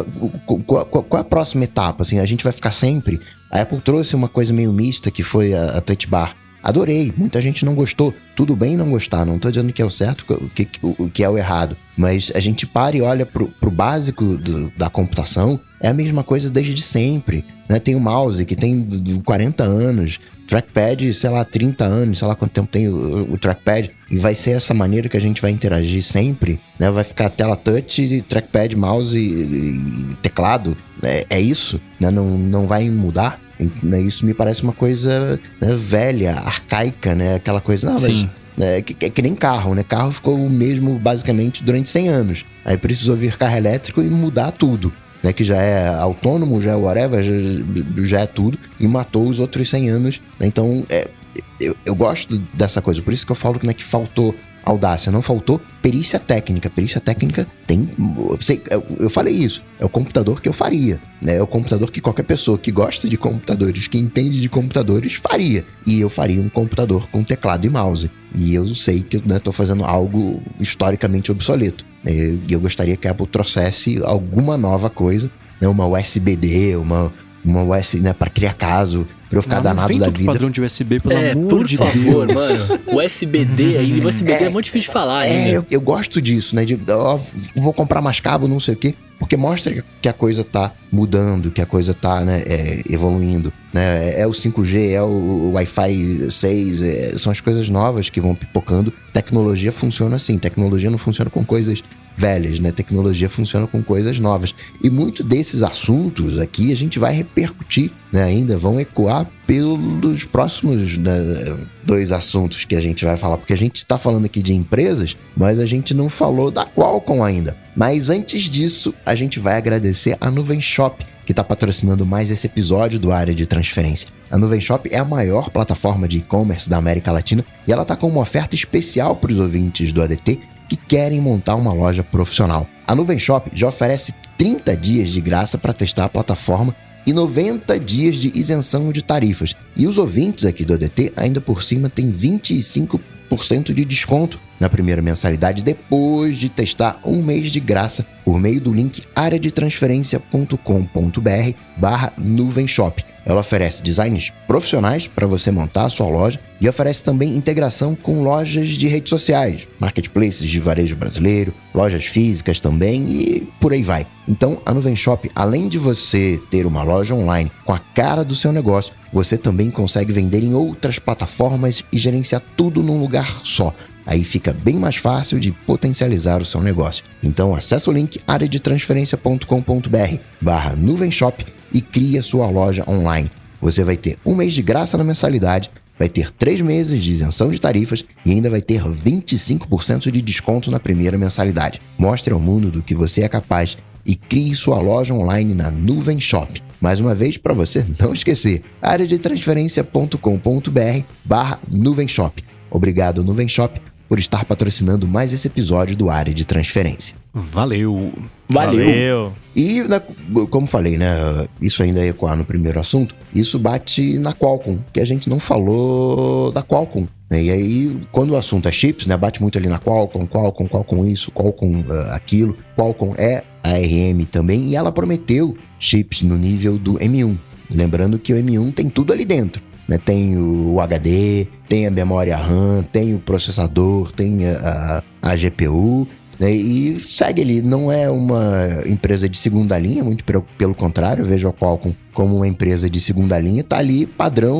A: qual, qual, qual, a próxima etapa? Assim, a gente vai ficar sempre. A Apple trouxe uma coisa meio mista que foi a, a Touch Bar. Adorei, muita gente não gostou. Tudo bem não gostar, não tô dizendo que é o certo, o que, o, que é o errado. Mas a gente para e olha pro, pro básico do, da computação, é a mesma coisa desde sempre. Né? Tem o mouse que tem 40 anos, trackpad, sei lá, 30 anos, sei lá quanto tempo tem o, o, trackpad, e vai ser essa maneira que a gente vai interagir sempre, né? Vai ficar tela touch, trackpad, mouse e, e teclado. É, é isso, né? Não, não vai mudar. Né? Isso me parece uma coisa né, velha, arcaica, né? Aquela coisa, não, mas é, que, é que, nem carro, né? Carro ficou o mesmo basicamente durante 100 anos. Aí precisou vir carro elétrico e mudar tudo. Né, que já é autônomo, já é whatever, já, já é tudo, e matou os outros 100 anos. Né? Então, é, eu, eu gosto dessa coisa, por isso que eu falo que não é que faltou audácia, não faltou perícia técnica. Perícia técnica tem. Eu, falei isso. É o computador que eu faria. Né? É o computador que qualquer pessoa que gosta de computadores, que entende de computadores, faria. E eu faria um computador com teclado e mouse. E eu sei que estou né, fazendo algo historicamente obsoleto. E eu, eu gostaria que a Apple trouxesse alguma nova coisa, né? uma USB-D, uma, uma USB, né, para criar caso, pra eu ficar não, danado não da vida.
D: padrão de USB, pelo
B: é,
D: amor
B: de favor, Deus. mano. USB-D aí, USB-D é, é, muito difícil de falar,
A: É, eu, eu, gosto disso, né? De, ó, vou comprar mais cabo, não sei o quê. Porque mostra que a coisa tá mudando, que a coisa tá né, é, evoluindo. Né? É, é o 5G, é o, Wi-Fi 6, é, são as coisas novas que vão pipocando. Tecnologia funciona assim. Tecnologia não funciona com coisas velhas, né? Tecnologia funciona com coisas novas. E muito desses assuntos aqui a gente vai repercutir, né? Ainda vão ecoar pelos próximos né, dois assuntos que a gente vai falar, porque a gente está falando aqui de empresas, mas a gente não falou da Qualcomm ainda. Mas antes disso, a gente vai agradecer a Nuvem Shop que está patrocinando mais esse episódio do Área de Transferência. A Nuvem Shop é a maior plataforma de e-commerce da América Latina e ela está com uma oferta especial para os ouvintes do ADT que querem montar uma loja profissional. A Nuvem Shop já oferece 30 dias de graça para testar a plataforma e 90 dias de isenção de tarifas. E os ouvintes aqui do ADT, ainda por cima, têm 25% de desconto na primeira mensalidade depois de testar um mês de graça por meio do link areadetransferencia.com.br barra nuvem shop. Ela oferece designs profissionais para você montar a sua loja e oferece também integração com lojas de redes sociais, marketplaces de varejo brasileiro, lojas físicas também e por aí vai. Então, a Nuvem Shop, além de você ter uma loja online com a cara do seu negócio, você também consegue vender em outras plataformas e gerenciar tudo num lugar só. Aí fica bem mais fácil de potencializar o seu negócio. Então acesse o link areadetransferencia.com.br barra nuvenshop e crie a sua loja online. Você vai ter um mês de graça na mensalidade, vai ter três meses de isenção de tarifas e ainda vai ter 25% de desconto na primeira mensalidade. Mostre ao mundo do que você é capaz e crie sua loja online na Nuvem Shop. Mais uma vez, para você não esquecer, área de transferência.com.br barra Nuvem Shop. Obrigado, Nuvem Shop, por estar patrocinando mais esse episódio do Área de Transferência.
D: Valeu!
B: Valeu.
C: Valeu.
A: E, na- como falei, né? Isso ainda ia ecoar no primeiro assunto. Isso bate na Qualcomm, que a gente não falou da Qualcomm. né? E aí, quando o assunto é chips, né? Bate muito ali na Qualcomm, Qualcomm, Qualcomm isso, Qualcomm ah, aquilo. Qualcomm é ARM também. E ela prometeu chips no nível do M1. Lembrando que o M1 tem tudo ali dentro. Né? Tem o HD, tem a memória RAM, tem o processador, tem a, a- a GPU né? E segue ali, não é uma empresa de segunda linha, muito pelo, contrário, eu vejo a Qualcomm como uma empresa de segunda linha, tá ali padrão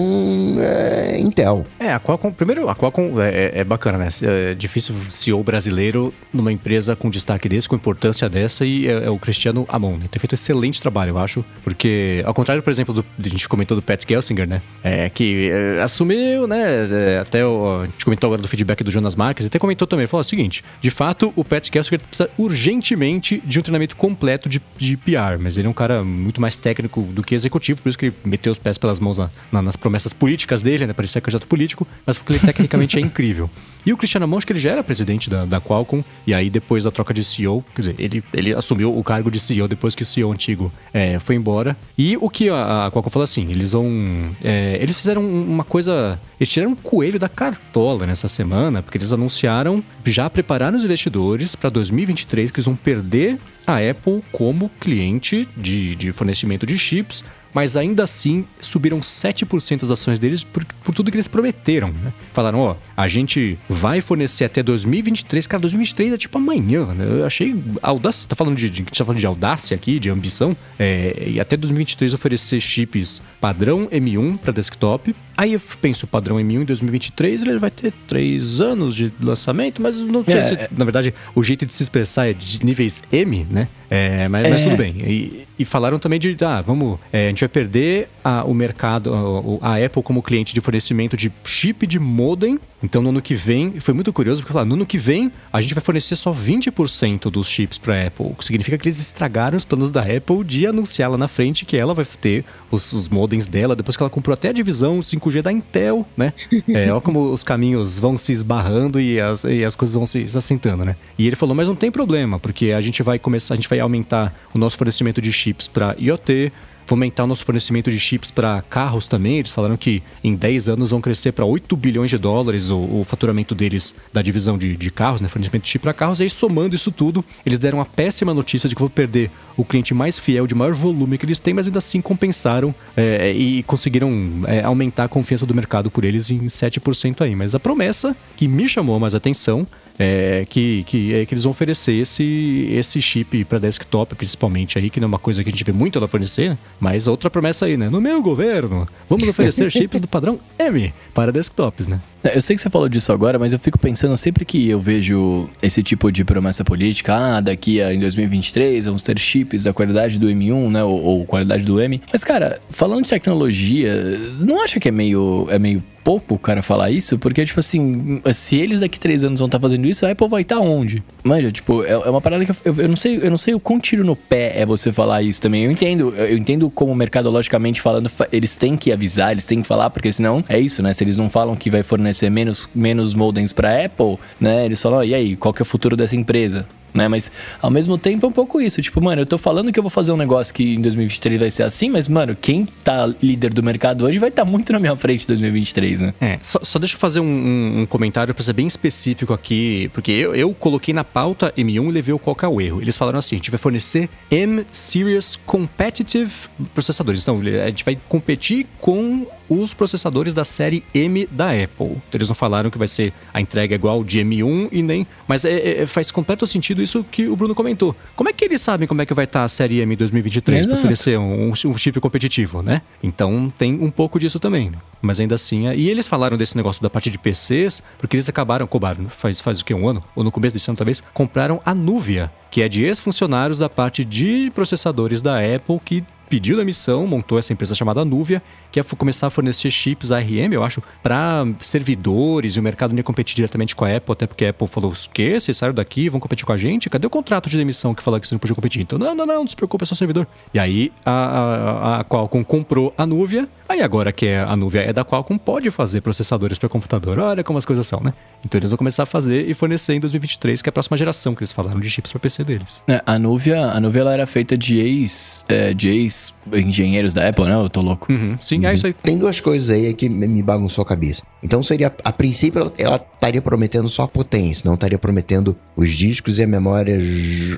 A: é, Intel.
D: É, a Qualcomm, primeiro, a Qualcomm é, é- é bacana, né? É difícil CEO brasileiro numa empresa com destaque desse, com importância dessa, e é, é o Cristiano Amon, né? Tem feito excelente trabalho, eu acho, porque, ao contrário, por exemplo, do, a gente comentou do Pat Gelsinger, né? É, que é, assumiu, né? é, até o, a gente comentou agora do feedback do Jonas Marques, até comentou também, falou o seguinte, de fato, o Pat Gelsinger precisa urgentemente de um treinamento completo de, de PR, mas ele é um cara muito mais técnico do que executivo, por isso que ele meteu os pés pelas mãos na- na- nas promessas políticas dele, né? Parecia candidato político, mas porque ele tecnicamente é incrível. E o Cristiano Amon, que ele já era presidente da, da Qualcomm, e aí depois da troca de CEO, quer dizer, ele, ele assumiu o cargo de CEO depois que o CEO antigo é, foi embora. E o que a, a Qualcomm falou assim, eles vão... é, eles fizeram uma coisa... Eles tiraram um coelho da cartola nessa semana, porque eles anunciaram, já prepararam os investidores para 2023, que eles vão perder a Apple como cliente de, de fornecimento de chips, mas ainda assim subiram 7% das ações deles por, por tudo que eles prometeram, né? Falaram, ó, a gente vai fornecer até 2023, cara, 2023 é tipo amanhã, né? Eu achei audácia, tá falando de, de, a gente tá falando de audácia aqui, de ambição, é, e até 2023 oferecer chips padrão M1 para desktop. Aí eu penso, o padrão M1 em 2023 ele vai ter 3 anos de lançamento, mas não sei
B: É,
D: se,
B: é.
D: na verdade, o jeito de se expressar é de níveis M, né? É, mas, mas
B: É.
D: tudo bem. E, e falaram também de, ah, vamos, é, a gente vai perder a- o mercado, a, a Apple como cliente de fornecimento de chip de modem. Então, no ano que vem, foi muito curioso, porque falaram, no ano que vem, a gente vai fornecer só 20% dos chips para Apple. O que significa que eles estragaram os planos da Apple de anunciar lá na frente que ela vai ter os, os modems dela, depois que ela comprou até a divisão 5G da Intel, né? É, olha como os caminhos vão se esbarrando e as, e as coisas vão se, se assentando, né? E ele falou, mas não tem problema, porque a gente vai começar, a gente vai aumentar o nosso fornecimento de chips para IoT, fomentar o nosso fornecimento de chips para carros também. Eles falaram que em 10 anos vão crescer para 8 bilhões de dólares o, o faturamento deles da divisão de, de carros, né? Fornecimento de chip para carros. E aí, somando isso tudo, eles deram a péssima notícia de que vão perder o cliente mais fiel, de maior volume que eles têm, mas ainda assim compensaram é, e conseguiram é, aumentar a confiança do mercado por eles em 7% aí. Mas a promessa que me chamou mais atenção é, que, que, é que eles vão oferecer esse, esse chip para desktop, principalmente aí, que não é uma coisa que a gente vê muito ela fornecer, né? mas outra promessa aí, né? No meu governo, vamos oferecer chips do padrão M para desktops, né?
B: Eu sei que você falou disso agora, mas eu fico pensando sempre que eu vejo esse tipo de promessa política, ah, daqui a, em 2023 vamos ter chips da qualidade do M1, né, ou, ou qualidade do M. Mas, cara, falando de tecnologia, não acha que é meio, é meio pouco o cara falar isso? Porque, tipo assim, se eles daqui três anos vão estar fazendo isso, a Apple vai estar onde? Manja, tipo, é, é uma parada que eu, eu, não sei, eu não sei o quão tiro no pé é você falar isso também. Eu entendo, eu entendo como mercadologicamente falando, fa- eles têm que avisar, eles têm que falar, porque senão é isso, né? Se eles não falam que vai fornecer menos, menos modems pra Apple, né? Eles falam, "Ó, e aí, qual que é o futuro dessa empresa? Né? Mas ao mesmo tempo é um pouco isso. Tipo, mano, eu tô falando que eu vou fazer um negócio que em 2023 vai ser assim, mas, mano, quem tá líder do mercado hoje vai estar muito na minha frente em 2023, né?
D: É, só, só deixa eu fazer um, um- um comentário para ser bem específico aqui, porque eu, eu coloquei na pauta M1 e levei qual que é o erro. Eles falaram assim: a gente vai fornecer M-Series Competitive processadores. Então, a gente vai competir com os processadores da série M da Apple. Então, eles não falaram que vai ser a entrega igual de M1 e nem. Mas é- é- faz completo sentido isso que o Bruno comentou. Como é que eles sabem como é que vai estar a série M em 2023 para oferecer um, um chip competitivo, né? Então tem um pouco disso também. né? Mas ainda assim. é- E eles falaram desse negócio da parte de PCs, porque eles acabaram, cobraram, faz, faz o que? Um ano? Ou no começo desse ano, talvez, compraram a Nuvia, que é de ex-funcionários da parte de processadores da Apple que pediu demissão, montou essa empresa chamada Nuvia, que é começar a fornecer chips ARM, eu acho, para servidores e o mercado não ia competir diretamente com a Apple, até porque a Apple falou: o quê? Vocês saíram daqui vão competir com a gente? Cadê o contrato de demissão que falou que você não podia competir? Então, não, não, não, não se preocupe, é só servidor. E aí a, a, a Qualcomm comprou a Nuvia, aí agora que é a Nuvia é da Qualcomm, pode fazer processadores para computador. Olha como as coisas são, né? Então eles vão começar a fazer e fornecer em 2023, que é a próxima geração que eles falaram de chips para PC deles.
B: É, a Nuvia, a Nuvia ela era feita de ex, é, de ex engenheiros da Apple, né? Eu tô louco.
D: Uhum. Sim, é isso aí.
A: Tem duas coisas aí que me bagunçou a cabeça. Então seria, a princípio, ela- estaria prometendo só a potência, não estaria prometendo os discos e a memória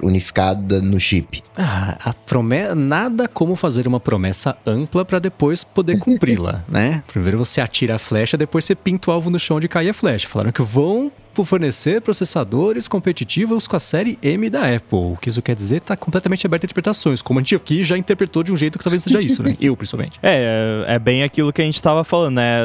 A: unificada no chip.
D: Ah, a promessa, nada como fazer uma promessa ampla para depois poder cumpri-la, né? Primeiro você atira a flecha, depois você pinta o alvo no chão onde cai a flecha. Falaram que vão fornecer processadores competitivos com a série M da Apple. O que isso quer dizer tá completamente aberto a interpretações, como a gente aqui já interpretou de um jeito que talvez seja isso, né? Eu, principalmente.
C: É, é bem aquilo que a gente tava falando, né?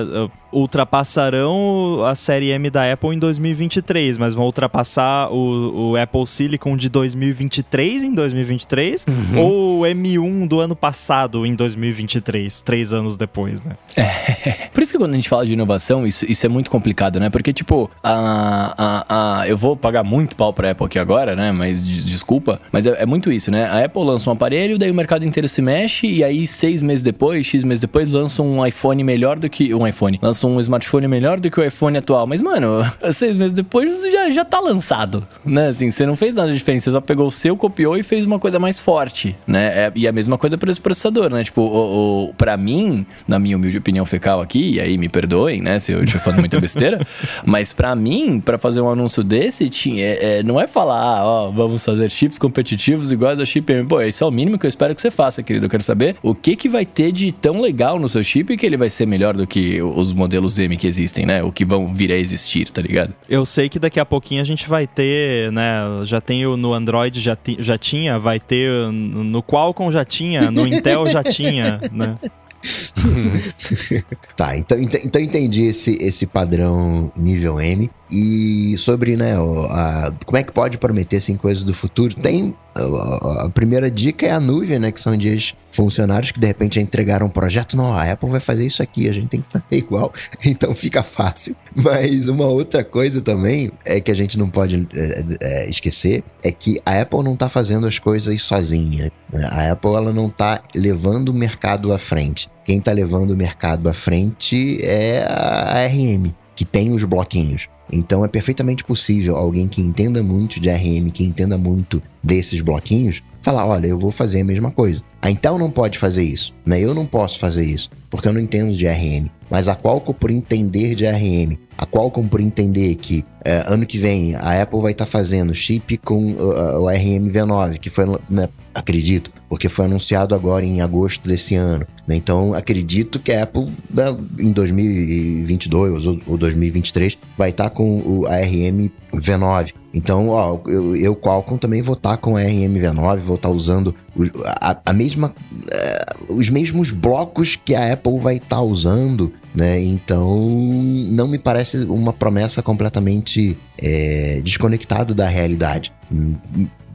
C: Ultrapassarão a série M da Apple em 2023, mas vão ultrapassar o, o Apple Silicon de 2023 em 2023 ou o M1 do ano passado em 2023, três anos depois, né?
B: Por isso que quando a gente fala de inovação, isso, isso é muito complicado, né? Porque, tipo, a, a, a, eu vou pagar muito pau pra Apple aqui agora, né? Mas de- desculpa, mas é, é muito isso, né? A Apple lança um aparelho, daí o mercado inteiro se mexe, e aí seis meses depois, X meses depois, lança um iPhone melhor do que. Um iPhone. Lança um smartphone melhor do que o iPhone atual. Mas, mano, seis meses depois já, já tá lançado, né? Assim, você não fez nada de diferente, você só pegou o seu, copiou e fez uma coisa mais forte, né? É- e a mesma coisa para esse processador, né? Tipo, o, o, pra mim, na minha humilde opinião fecal aqui, e aí me perdoem, né, se eu estiver falando muita besteira, mas pra mim, pra fazer um anúncio desse, tinha, é, é, não é falar, ah, ó, vamos fazer chips competitivos iguais a chip M. Pô, isso é o mínimo que eu espero que você faça, querido. Eu quero saber o que que vai ter de tão legal no seu chip que ele vai ser melhor do que os modelos M que existem, né? O que vão vir a existir, tá ligado?
C: Eu sei que daqui a pouquinho a gente vai ter, né? Já tem o no Android, já, ti- já tinha, vai ter no Qualcomm já tinha, no Intel já tinha, né?
A: Tá, então, então, então entendi esse, esse padrão nível M. E sobre, né, a- como é que pode prometer assim, coisas do futuro? Tem. A, a- primeira dica é a nuvem, né? Que são dias funcionários que de repente entregaram um projeto. Não, a Apple vai fazer isso aqui, a gente tem que fazer igual. Então fica fácil. Mas uma outra coisa também é que a gente não pode é, é, esquecer é que a Apple não tá fazendo as coisas sozinha. né? A Apple ela não tá levando o mercado à frente. Quem tá levando o mercado à frente é a ARM, que tem os bloquinhos. Então é perfeitamente possível alguém que entenda muito de ARM, que entenda muito desses bloquinhos, falar: olha, eu vou fazer a mesma coisa. A Intel não pode fazer isso, né? Eu não posso fazer isso, porque eu não entendo de ARM. Mas a Qualcomm, por entender de ARM, a Qualcomm, por entender que é, ano que vem a Apple vai estar fazendo chip com uh, o ARM V9, que foi, né, acredito, porque foi anunciado agora em agosto desse ano. né? Então, acredito que a Apple, né, em 2022 ou ou 2023, vai estar com o ARM V9. Então, ó, eu, eu Qualcomm também vou estar com o ARM V9, vou estar usando o- a, a mesma, eh, os mesmos blocos que a Apple vai estar usando, né? Então, não me parece uma promessa completamente eh, desconectada da realidade. Hum,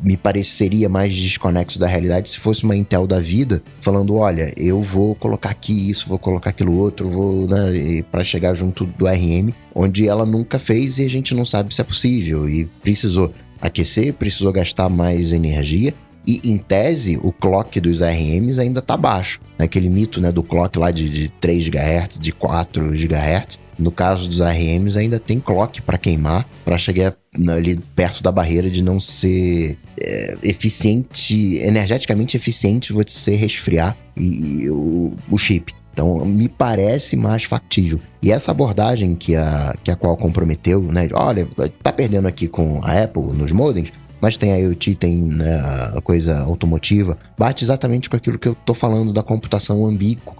A: me pareceria mais desconexo da realidade se fosse uma Intel da vida falando, olha, eu vou colocar aqui isso, vou colocar aquilo outro, vou, né, para chegar junto do RM, onde ela nunca fez e a gente não sabe se é possível e precisou aquecer, precisou gastar mais energia e em tese o clock dos RMs ainda tá baixo, naquele mito, né, do clock lá de, de 3 GHz, de 4 GHz. No caso dos ARMs, ainda tem clock para queimar, para chegar ali perto da barreira de não ser é, eficiente, energeticamente eficiente você resfriar e, e o, o chip. Então, me parece mais factível. E essa abordagem que a, que a Qualcomm prometeu, né? Olha, tá perdendo aqui com a Apple nos modems, mas tem a IoT, tem né, a coisa automotiva, bate exatamente com aquilo que eu tô falando da computação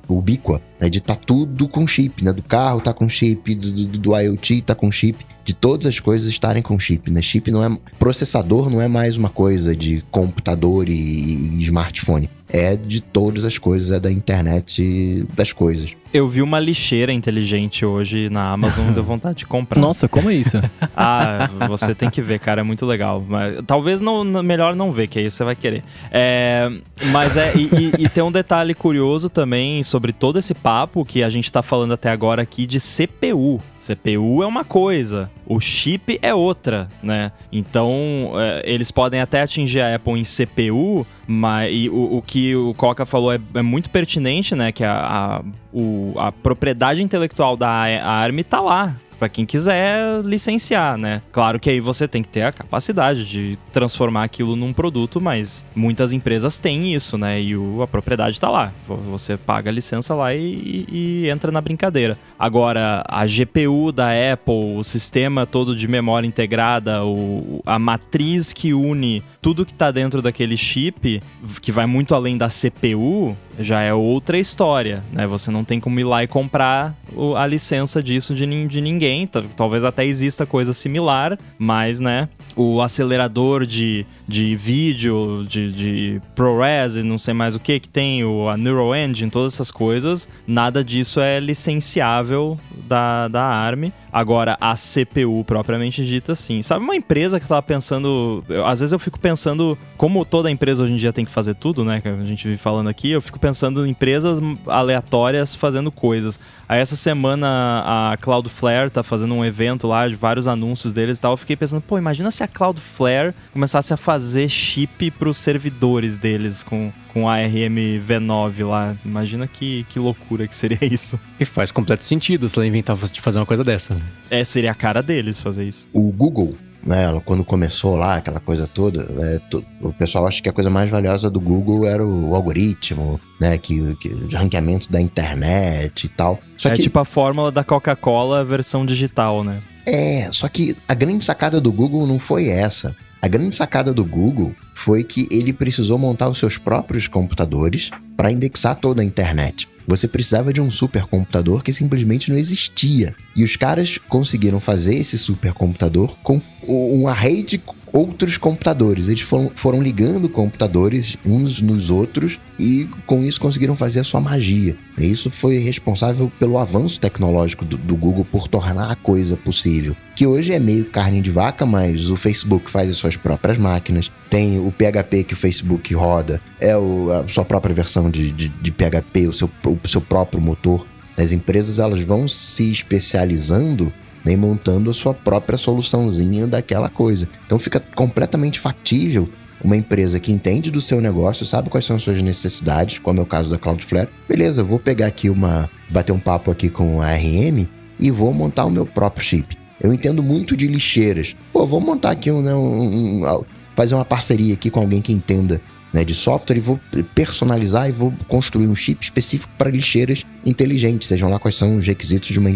A: ubíqua, né, de tá tudo com chip, né, do carro tá com chip, do, do, do IoT tá com chip, de todas as coisas estarem com chip, né, chip não é, processador não é mais uma coisa de computador e, e smartphone, é de todas as coisas, é da internet das coisas.
C: Eu vi uma lixeira inteligente hoje na Amazon, deu vontade de comprar.
B: Nossa, como é isso?
C: ah, você tem que ver, cara, é muito legal. Mas, talvez não, melhor não ver, que aí você vai querer. É, mas é, e, e, e, tem um detalhe curioso também sobre todo esse papo que a gente tá falando até agora aqui de CPU. CPU é uma coisa, o chip é outra, né? Então, é, eles podem até atingir a Apple em CPU, mas e o, o que o Coca falou é, é muito pertinente, né? Que a, a, o, a propriedade intelectual da ARM tá lá para quem quiser licenciar, né? Claro que aí você tem que ter a capacidade de transformar aquilo num produto, mas muitas empresas têm isso, né? E o, a propriedade está lá. Você paga a licença lá e, e, e, entra na brincadeira. Agora, a GPU da Apple, o sistema todo de memória integrada, o, a matriz que une tudo que está dentro daquele chip, que vai muito além da CPU, já é outra história, né? Você não tem como ir lá e comprar a licença disso de, de ninguém. Talvez até exista coisa similar, mas, né? O acelerador de, de vídeo, de, de ProRes e não sei mais o que que tem, o, a Neural Engine, todas essas coisas, nada disso é licenciável da, da ARM. Agora, a CPU propriamente dita, sim. Sabe uma empresa que tava pensando. Eu, às vezes eu fico pensando, como toda empresa hoje em dia tem que fazer tudo, né? Que a gente vive falando aqui, eu fico pensando em empresas aleatórias fazendo coisas. Aí essa semana a Cloudflare tá fazendo um evento lá de vários anúncios deles e tal. Eu fiquei pensando, pô, imagina se a Cloudflare começasse a fazer chip pros servidores deles com com ARM V9 lá. Imagina que, que loucura que seria isso.
D: E faz completo sentido se ela inventar de fazer uma coisa dessa. Né?
C: É, seria a cara deles fazer isso.
A: O Google, né, quando começou lá, aquela coisa toda, né, o pessoal acha que a coisa mais valiosa do Google era o algoritmo, né, que, que de ranqueamento da internet e tal.
C: Só é que, tipo a fórmula da Coca-Cola versão digital, né?
A: É, só que a grande sacada do Google não foi essa. A grande sacada do Google foi que ele precisou montar os seus próprios computadores para indexar toda a internet. Você precisava de um supercomputador que simplesmente não existia. E os caras conseguiram fazer esse supercomputador com um array de outros computadores. Eles foram, foram ligando computadores uns nos outros e com isso conseguiram fazer a sua magia. E isso foi responsável pelo avanço tecnológico do, do, Google por tornar a coisa possível. Que hoje é meio carne de vaca, mas o Facebook faz as suas próprias máquinas. Tem o PHP que o Facebook roda, é o, a sua própria versão de, de, de PHP, o seu, o seu próprio motor. As empresas elas vão se especializando nem montando a sua própria soluçãozinha daquela coisa. Então fica completamente factível uma empresa que entende do seu negócio, sabe quais são as suas necessidades, como é o caso da Cloudflare. Beleza, vou pegar aqui uma. bater um papo aqui com a RM e vou montar o meu próprio chip. Eu entendo muito de lixeiras. Pô, vou montar aqui um, né, um, um fazer uma parceria aqui com alguém que entenda né, de software e vou personalizar e vou construir um chip específico para lixeiras inteligentes, sejam lá quais são os requisitos de uma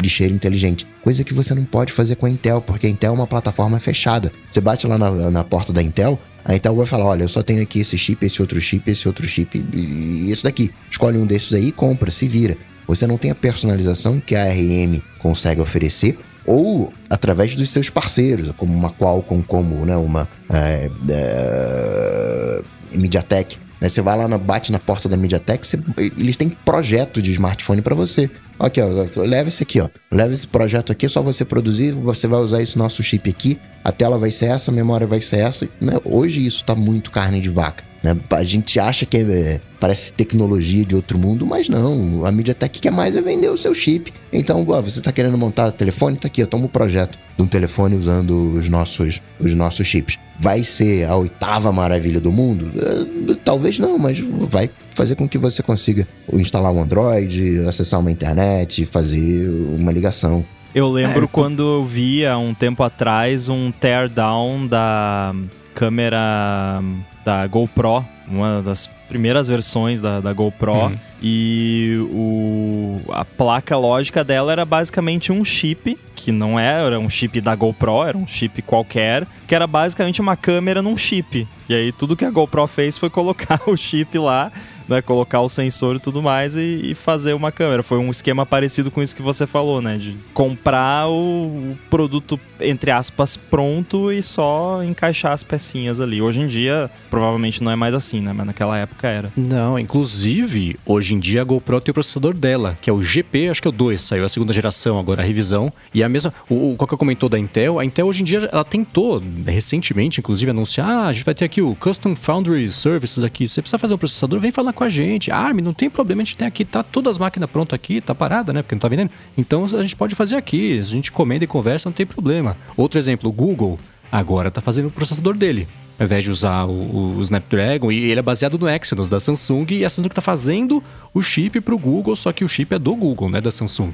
A: lixeira inteligente. Coisa que você não pode fazer com a Intel, porque a Intel é uma plataforma fechada. Você bate lá na, na porta da Intel, a Intel vai falar: olha, eu só tenho aqui esse chip, esse outro chip, esse outro chip e esse daqui. Escolhe um desses aí, compra, se vira. Você não tem a personalização que a ARM consegue oferecer ou através dos seus parceiros, como uma Qualcomm, como né, uma é, é, MediaTek. Né? Você vai lá, na, bate na porta da MediaTek, você, eles têm projeto de smartphone para você. Aqui, ó, leva esse aqui, ó. Leva esse projeto aqui, é só você produzir, você vai usar esse nosso chip aqui, a tela vai ser essa, a memória vai ser essa. Né? Hoje isso tá muito carne de vaca. Né? A gente acha que é, parece tecnologia de outro mundo, mas não. A MediaTek quer mais é vender o seu chip. Então, ó, você está querendo montar telefone? Tá aqui, eu tomo o projeto de um telefone usando os nossos, os nossos chips. Vai ser a oitava maravilha do mundo? É, talvez não, mas vai fazer com que você consiga instalar um Android, acessar uma internet, fazer uma ligação.
C: Eu lembro é, quando eu vi há um tempo atrás um teardown da câmera da GoPro, uma das primeiras versões da, da GoPro. Uhum. E o, a placa lógica dela era basicamente um chip, que não era um chip da GoPro, era um chip qualquer, que era basicamente uma câmera num chip. E aí tudo que a GoPro fez foi colocar o chip lá né, colocar o sensor e tudo mais e, e, fazer uma câmera. Foi um esquema parecido com isso que você falou, né? De comprar o, o produto, entre aspas, pronto e só encaixar as pecinhas ali. Hoje em dia, provavelmente não é mais assim, né? Mas naquela época era.
D: Não, inclusive, hoje em dia a GoPro tem o processador dela, que é o GP, acho que é o 2, saiu a segunda geração agora, a revisão. E a mesma. O, o Coca comentou da Intel, a Intel hoje em dia ela tentou, recentemente, inclusive, anunciar: ah, a gente vai ter aqui o Custom Foundry Services aqui. Você precisa fazer um processador, vem falar com a gente. Ah, não tem problema, a gente tem aqui, tá todas as máquinas prontas aqui, tá parada, né? Porque não tá vendendo. Então a gente pode fazer aqui, a gente comenda e conversa, não tem problema. Outro exemplo, o Google agora tá fazendo o processador dele ao invés de usar o, o, Snapdragon, e ele é baseado no Exynos da Samsung, e a Samsung está fazendo o chip para o Google, só que o chip é do Google, né, da Samsung.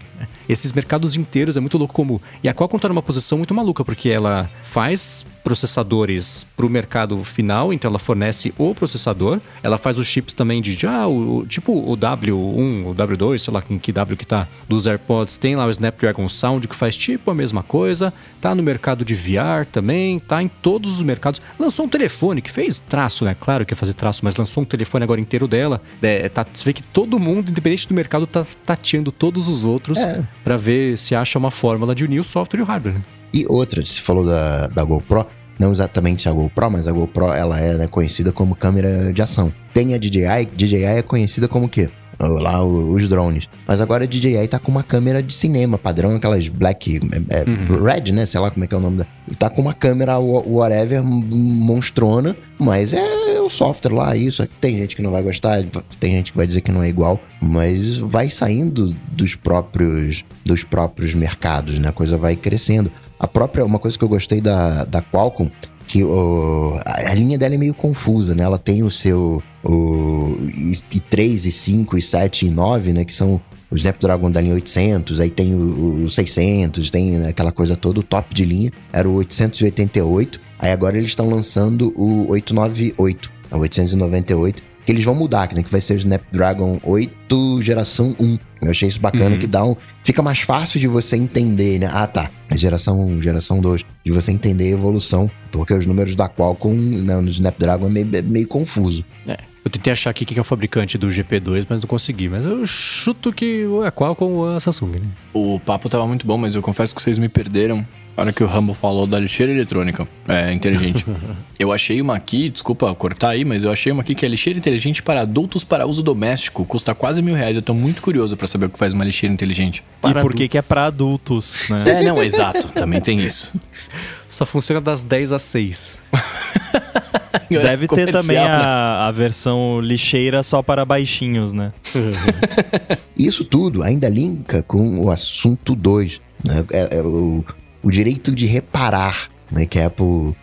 D: Esses mercados inteiros é muito louco como... E a Qualcomm está numa posição muito maluca, porque ela faz processadores para o mercado final, então ela fornece o processador, ela faz os chips também de, ah, o, tipo o W1, o W2, sei lá em que W que tá, dos AirPods, tem lá o Snapdragon Sound que faz tipo a mesma coisa, tá no mercado de VR também, tá em todos os mercados. Lançou um telefone que fez traço, né? Claro que ia fazer traço, mas lançou um telefone agora inteiro dela. É, tá, você vê que todo mundo, independente do mercado, tá tateando todos os outros é. para ver se acha uma fórmula de unir o software e o hardware, né?
A: E outra, você falou da, da GoPro, não exatamente a GoPro, mas a GoPro ela é né, conhecida como câmera de ação. Tem a DJI, DJI é conhecida como o quê? Lá os drones. Mas agora a DJI tá com uma câmera de cinema, padrão, aquelas black, é, é, uhum. red, né? Sei lá como é que é o nome da. Tá com uma câmera whatever monstrona, mas é o software lá, isso. Tem gente que não vai gostar, tem gente que vai dizer que não é igual, mas vai saindo dos próprios dos próprios mercados, né? A coisa vai crescendo. A própria, uma coisa que eu gostei da, da Qualcomm, que o, a, linha dela é meio confusa, né? Ela tem o seu o, e, e 3, e 5, e 7 e 9, né? Que são o Snapdragon da linha 800, aí tem o, o 600, tem né, aquela coisa toda, o top de linha era o 888, aí agora eles estão lançando o 898, o 898, que eles vão mudar, né, que vai ser o Snapdragon 8 geração 1. Eu achei isso bacana, uhum. que dá um. Fica mais fácil de você entender, né? Ah, tá. É geração 1, geração 2. De você entender a evolução. Porque os números da Qualcomm né, no Snapdragon é meio, é meio confuso.
D: É. Eu tentei achar aqui quem é o fabricante do GP2, mas não consegui. Mas eu chuto que é a Qualcomm ou a Samsung, né?
B: O papo tava muito bom, mas eu confesso que vocês me perderam a hora que o Rambo falou da lixeira eletrônica, é inteligente. eu achei uma aqui, desculpa cortar aí, mas eu achei uma aqui que é lixeira inteligente para adultos para uso doméstico. Custa quase mil reais. Eu tô muito curioso para saber o que faz uma lixeira inteligente.
C: Para e por que, que é para adultos, né?
B: É, não, exato. Também tem isso.
D: Só funciona das 10 às 6.
C: Deve ter também a, né? a versão lixeira só para baixinhos, né?
A: Isso tudo ainda linka com o assunto 2. Né? É, é o, o direito de reparar, né? Que a Apple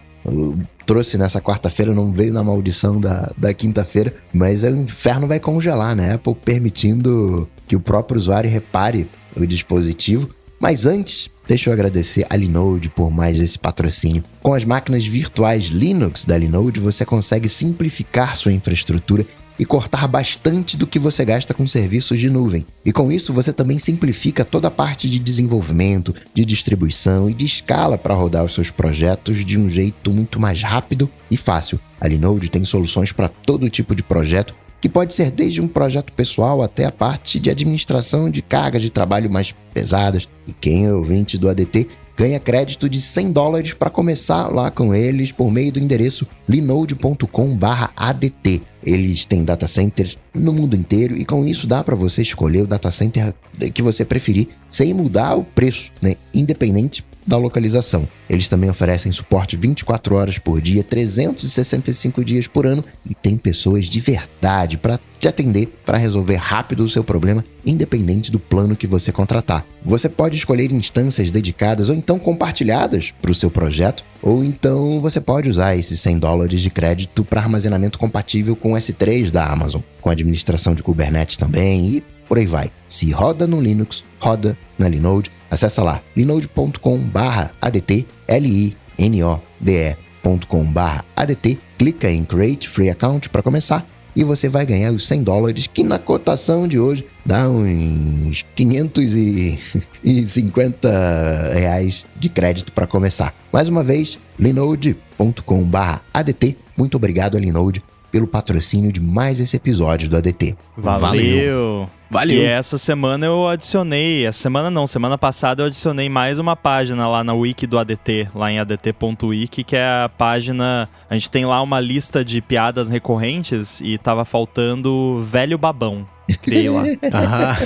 A: trouxe nessa quarta-feira, não veio na maldição da, da quinta-feira, mas o inferno vai congelar, né? Apple permitindo que o próprio usuário repare o dispositivo. Mas antes, deixa eu agradecer a Linode por mais esse patrocínio. Com as máquinas virtuais Linux da Linode, você consegue simplificar sua infraestrutura e cortar bastante do que você gasta com serviços de nuvem. E com isso você também simplifica toda a parte de desenvolvimento, de distribuição e de escala para rodar os seus projetos de um jeito muito mais rápido e fácil. A Linode tem soluções para todo tipo de projeto, que pode ser desde um projeto pessoal até a parte de administração de cargas de trabalho mais pesadas. E quem é ouvinte do ADT ganha crédito de 100 dólares para começar lá com eles por meio do endereço linode.com/adt. Eles têm data centers no mundo inteiro e com isso dá para você escolher o data center que você preferir sem mudar o preço, né? Independente da localização. Eles também oferecem suporte 24 horas por dia, 365 dias por ano e tem pessoas de verdade para te atender para resolver rápido o seu problema, independente do plano que você contratar. Você pode escolher instâncias dedicadas ou então compartilhadas para o seu projeto, ou então você pode usar esses 100 dólares de crédito para armazenamento compatível com o S3 da Amazon, com administração de Kubernetes também e por aí vai. Se roda no Linux, roda na Linode. Acesse lá linode.com/adt, l i n o d e.com/adt. Clica em Create Free Account para começar e você vai ganhar os 100 dólares, que na cotação de hoje dá uns 550 reais de crédito para começar. Mais uma vez, linode.com/adt. Muito obrigado a Linode pelo patrocínio de mais esse episódio do ADT.
C: Valeu!
B: Valeu. Valeu.
C: E essa semana eu adicionei, essa semana não, semana passada eu adicionei mais uma página lá na wiki do ADT, lá em adt.wiki, que é a página, a gente tem lá uma lista de piadas recorrentes e tava faltando velho babão. Criei lá.
D: Ah,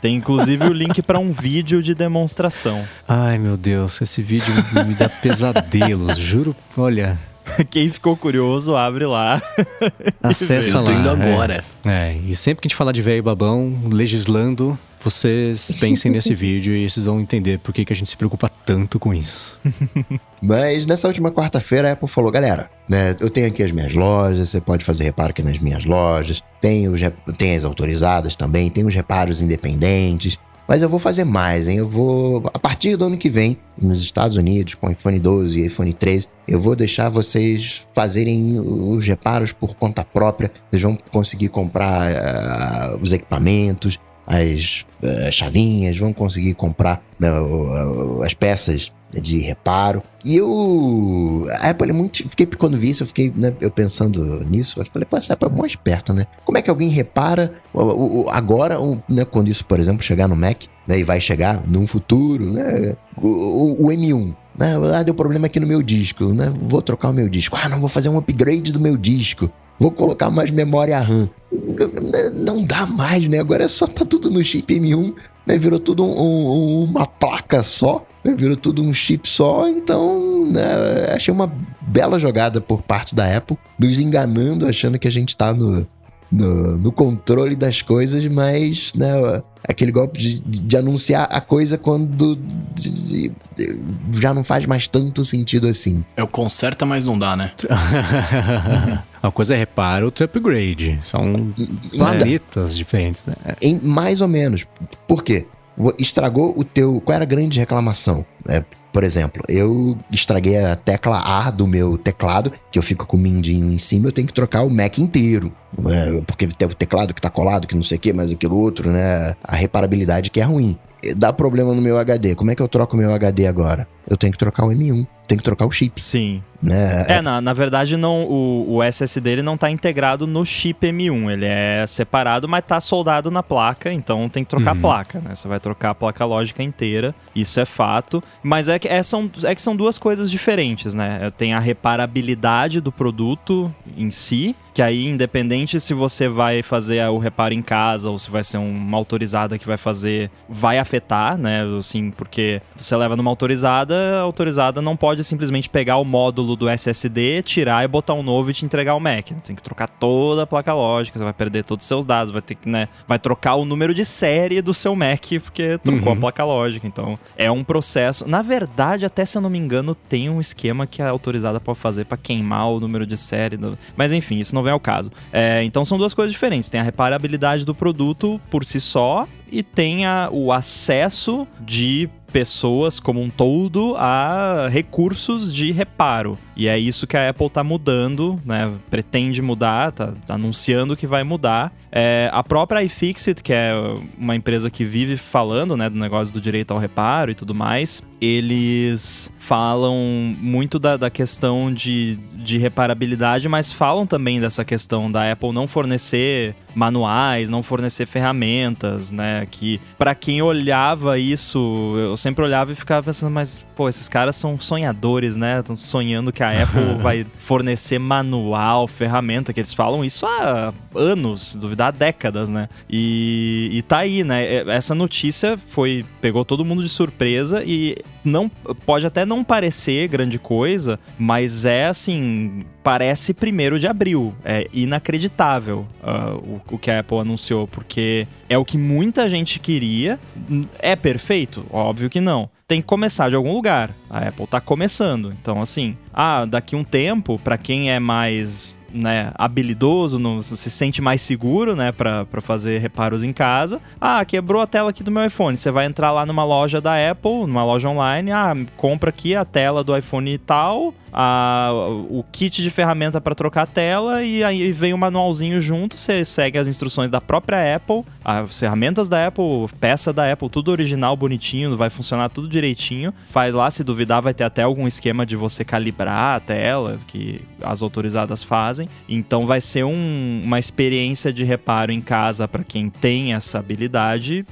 C: Tem inclusive o link pra um vídeo de demonstração.
D: ai, meu Deus, esse vídeo me dá pesadelos, juro. Olha,
C: Quem ficou curioso, abre lá.
D: acessa
B: Eu tô
D: lá.
B: indo
D: é.
B: agora.
D: É, e sempre que a gente falar de velho babão, legislando, vocês pensem nesse vídeo e vocês vão entender por que, que a gente se preocupa tanto com isso.
A: Mas nessa última quarta-feira a Apple falou, galera, né, eu tenho aqui as minhas lojas, você pode fazer reparo aqui nas minhas lojas, tem, os, tem as autorizadas também, tem os reparos independentes, mas eu vou fazer mais, hein? Eu vou, a partir do ano que vem, nos Estados Unidos, com iPhone 12 e iPhone 13, eu vou deixar vocês fazerem os reparos por conta própria, vocês vão conseguir comprar ah, os equipamentos, as eh, chavinhas, vão conseguir comprar o- as peças de reparo. E eu. A Apple é muito. Fiquei, quando vi isso, eu fiquei né, eu pensando nisso. Eu falei, pô, essa Apple é mó esperta, né? Como é que alguém repara o- o- agora, o- né, quando isso, por exemplo, chegar no Mac, né, e vai chegar num futuro, né? O M1. Né, ah, deu problema aqui no meu disco, né? Vou trocar o meu disco. Ah, não, vou fazer um upgrade do meu disco. Vou colocar mais memória RAM. Não dá mais, né? Agora é só tá tudo no chip M1, né? Virou tudo um- um- uma placa só, né? Virou tudo um chip só. Então, né? achei uma bela jogada por parte da Apple, nos enganando, achando que a gente tá no, no, no controle das coisas, mas, né? Aquele golpe de, de anunciar a coisa quando de- de- já não faz mais tanto sentido assim.
B: É o conserta, mas não dá, né?
D: Uma coisa é reparo, outra é upgrade. São planetas diferentes, né?
A: Em mais ou menos. Por quê? Estragou o teu. Qual era a grande reclamação? É, por exemplo, eu estraguei a tecla A do meu teclado, que eu fico com o mindinho em cima, eu tenho que trocar o Mac inteiro. É, porque tem o teclado que tá colado, que não sei o que, mas aquilo outro, né? A reparabilidade que é ruim. Dá problema no meu HD. Como é que eu troco o meu HD agora? Eu tenho que trocar o M1, tenho que trocar o chip,
C: Sim.
A: né?
C: É, na, na verdade, não, o, o SSD ele não tá integrado no chip M1. Ele é separado, mas tá soldado na placa, então tem que trocar
D: Uhum.
C: a placa, né? Você vai trocar a placa lógica inteira, isso é fato. Mas é que, é, são, é que são duas coisas diferentes, né? Tem a reparabilidade do produto em si, que aí, independente se você vai fazer o reparo em casa ou se vai ser uma autorizada que vai fazer, vai afetar, né? Assim, porque você leva numa autorizada, a autorizada não pode simplesmente pegar o módulo do SSD, tirar e botar um novo e te entregar o Mac. Tem que trocar toda a placa lógica, você vai perder todos os seus dados, vai ter que, né? Vai trocar o número de série do seu Mac, porque trocou
D: Uhum.
C: a placa lógica. Então, é um processo. Na verdade, até se eu não me engano, tem um esquema que a autorizada pode fazer pra queimar o número de série. do- Mas enfim, isso não vem ao caso. É, então são duas coisas diferentes. Tem a reparabilidade do produto por si só e tem a- o acesso de pessoas como um todo a recursos de reparo. E é isso que a Apple tá mudando, né? Pretende mudar, tá, tá anunciando que vai mudar. É, a própria iFixit, que é uma empresa que vive falando, né, do negócio do direito ao reparo e tudo mais, eles falam muito da, da questão de, de reparabilidade, mas falam também dessa questão da Apple não fornecer manuais, não fornecer ferramentas, né? Que para quem olhava isso, eu sempre olhava e ficava pensando, mas pô, esses caras são sonhadores, né? Estão sonhando que a Apple vai fornecer manual, ferramenta, que eles falam isso há anos, duvidar há décadas, né? E, e tá aí, né? É, Essa notícia foi pegou todo mundo de surpresa e não pode até não parecer grande coisa, mas é assim, parece primeiro de abril. É inacreditável ah, o, o que a Apple anunciou, porque é o que muita gente queria. É perfeito? Óbvio que não. Tem que começar de algum lugar. A Apple tá começando. Então, assim, ah, daqui um tempo, para quem é mais né, habilidoso, não, se sente mais seguro, né, pra fazer reparos em casa. Ah, quebrou a tela aqui do meu iPhone. Você vai entrar lá numa loja da Apple, numa loja online, ah, compra aqui a tela do iPhone tal, a, o kit de ferramenta para trocar a tela e aí vem o manualzinho junto, você segue as instruções da própria Apple, as ferramentas da Apple, peça da Apple, tudo original, bonitinho, vai funcionar tudo direitinho. Faz lá, se duvidar, vai ter até algum esquema de você calibrar a tela, que as autorizadas fazem. Fazem. Então vai ser um, uma experiência de reparo em casa para quem tem essa habilidade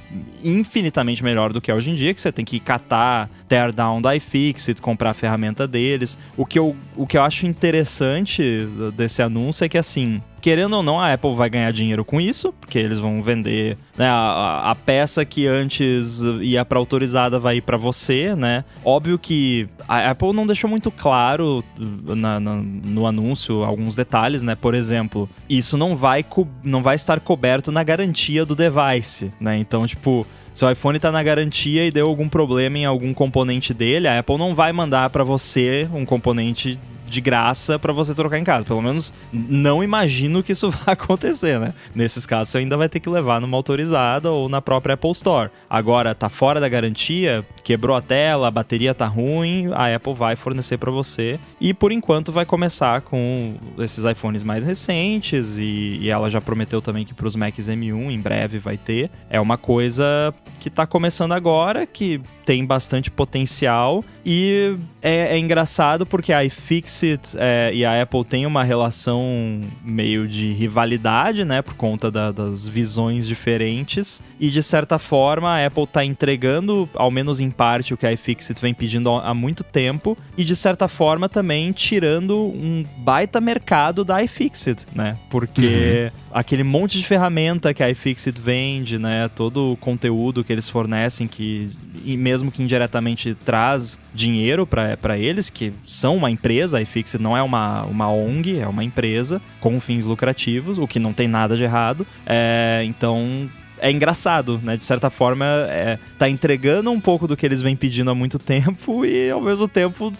C: infinitamente melhor do que é hoje em dia, que você tem que catar teardown da iFixit, comprar a ferramenta deles. O que eu, o que eu acho interessante desse anúncio é que assim, querendo ou não, a Apple vai ganhar dinheiro com isso, porque eles vão vender né, a, a, peça que antes ia para autorizada vai ir para você, né? Óbvio que a Apple não deixou muito claro na, na, no anúncio alguns detalhes, né? Por exemplo, isso não vai, não vai estar coberto na garantia do device, né? Então, tipo, seu iPhone está na garantia e deu algum problema em algum componente dele, a Apple não vai mandar para você um componente de graça para você trocar em casa. Pelo menos não imagino que isso vai acontecer, né? Nesses casos você ainda vai ter que levar numa autorizada ou na própria Apple Store. Agora tá fora da garantia, quebrou a tela, a bateria tá ruim, a Apple vai fornecer para você. E por enquanto vai começar com esses iPhones mais recentes e, e ela já prometeu também que para os Macs M1 em breve vai ter. É uma coisa que tá começando agora, que tem bastante potencial e é, é engraçado porque a é, e a Apple têm uma relação meio de rivalidade, né? Por conta da, das visões diferentes. E de certa forma a Apple tá entregando, ao menos em parte, o que a iFixit vem pedindo há muito tempo. E de certa forma também tirando um baita mercado da iFixit, né? Porque uhum. aquele monte de ferramenta que a iFixit vende, né? Todo o conteúdo que eles fornecem, que mesmo que indiretamente traz dinheiro para eles, que são uma empresa, a iFixit não é uma, uma ONG, é uma empresa com fins lucrativos, o que não tem nada de errado. É, então é engraçado, né? De certa forma, é, tá entregando um pouco do que eles vêm pedindo há muito tempo e, ao mesmo tempo,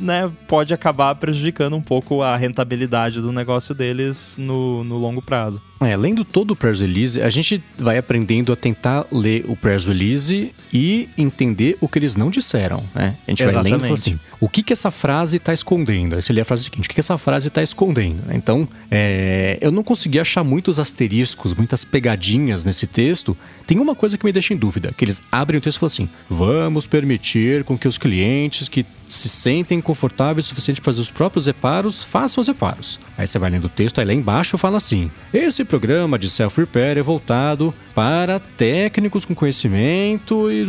C: né, pode acabar prejudicando um pouco a rentabilidade do negócio deles no, no longo prazo.
D: É, lendo todo o press release, a gente vai aprendendo a tentar ler o press release e entender o que eles não disseram, né? A gente Exatamente. vai lendo assim, o que que essa frase está escondendo? Aí você lê a frase seguinte, o que que essa frase está escondendo? Então, é, eu não consegui achar muitos asteriscos, muitas pegadinhas nesse texto. Tem uma coisa que me deixa em dúvida, que eles abrem o texto e falam assim, vamos permitir com que os clientes que se sentem confortáveis o suficiente para fazer os próprios reparos, façam os reparos. Aí você vai lendo o texto, aí lá embaixo fala assim, esse programa de self-repair é voltado para técnicos com conhecimento e...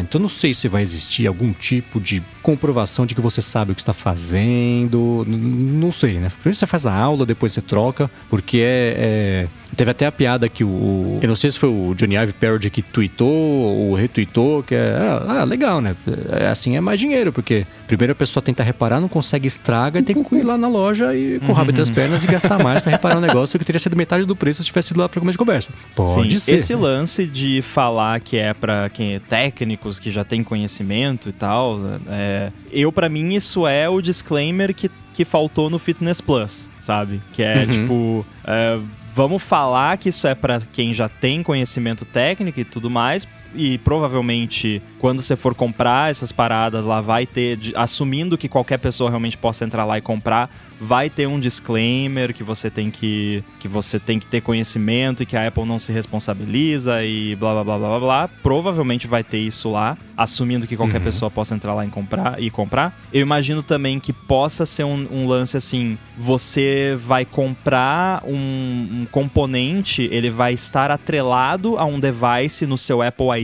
D: Então não sei se vai existir algum tipo de comprovação de que você sabe o que está fazendo. Não sei, né? Primeiro você faz a aula, depois você troca, porque é... é... Teve até a piada que o. Eu não sei se foi o Johnny Ive Parody que tweetou ou retweetou, que é. Ah, legal, né? É, assim é mais dinheiro, porque primeiro a pessoa tenta reparar, não consegue, estraga e tem que ir lá na loja e com o rabo entre as pernas e gastar mais para reparar um negócio que teria sido metade do preço se tivesse ido lá para começo de conversa.
C: Pode Sim, ser. Esse lance de falar que é para quem é técnicos, que já tem conhecimento e tal, é, eu para mim isso é o disclaimer que, que faltou no Fitness Plus, sabe? Que é uhum. tipo. É, vamos falar que isso é para quem já tem conhecimento técnico e tudo mais, e provavelmente quando você for comprar essas paradas lá vai ter, assumindo que qualquer pessoa realmente possa entrar lá e comprar, vai ter um disclaimer que você tem que que você tem que ter conhecimento e que a Apple não se responsabiliza e blá blá blá blá blá. Provavelmente vai ter isso lá, assumindo que qualquer uhum. pessoa possa entrar lá e comprar e comprar. Eu imagino também que possa ser um, um lance assim, você vai comprar um, um componente, ele vai estar atrelado a um device no seu Apple ID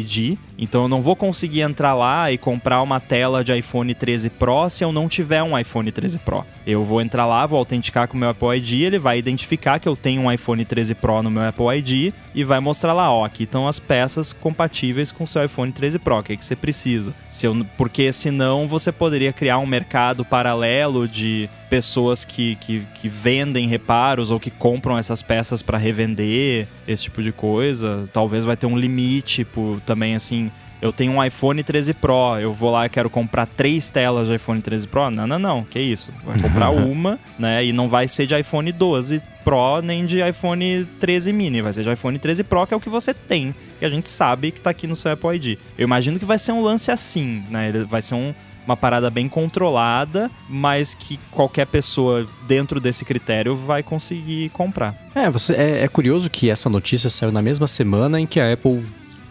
C: então eu não vou conseguir entrar lá e comprar uma tela de iPhone 13 Pro se eu não tiver um iPhone 13 Pro. Eu vou entrar lá, vou autenticar com o meu Apple ID, ele vai identificar que eu tenho um iPhone 13 Pro no meu Apple ID e vai mostrar lá, ó, aqui estão as peças compatíveis com o seu iPhone 13 Pro, o que, é que você precisa. Se eu, porque senão você poderia criar um mercado paralelo de pessoas que, que, que vendem reparos ou que compram essas peças para revender, esse tipo de coisa. Talvez vai ter um limite por, também assim eu tenho um iPhone 13 Pro, eu vou lá e quero comprar três telas de iPhone 13 Pro? Não, não, não, que isso. Vai comprar uma, né? E não vai ser de iPhone 12 Pro nem de iPhone 13 mini, vai ser de iPhone 13 Pro, que é o que você tem, que a gente sabe que tá aqui no seu Apple ID. Eu imagino que vai ser um lance assim, né? Ele vai ser um, uma parada bem controlada, mas que qualquer pessoa dentro desse critério vai conseguir comprar.
D: É, você, é, é curioso que essa notícia saiu na mesma semana em que a Apple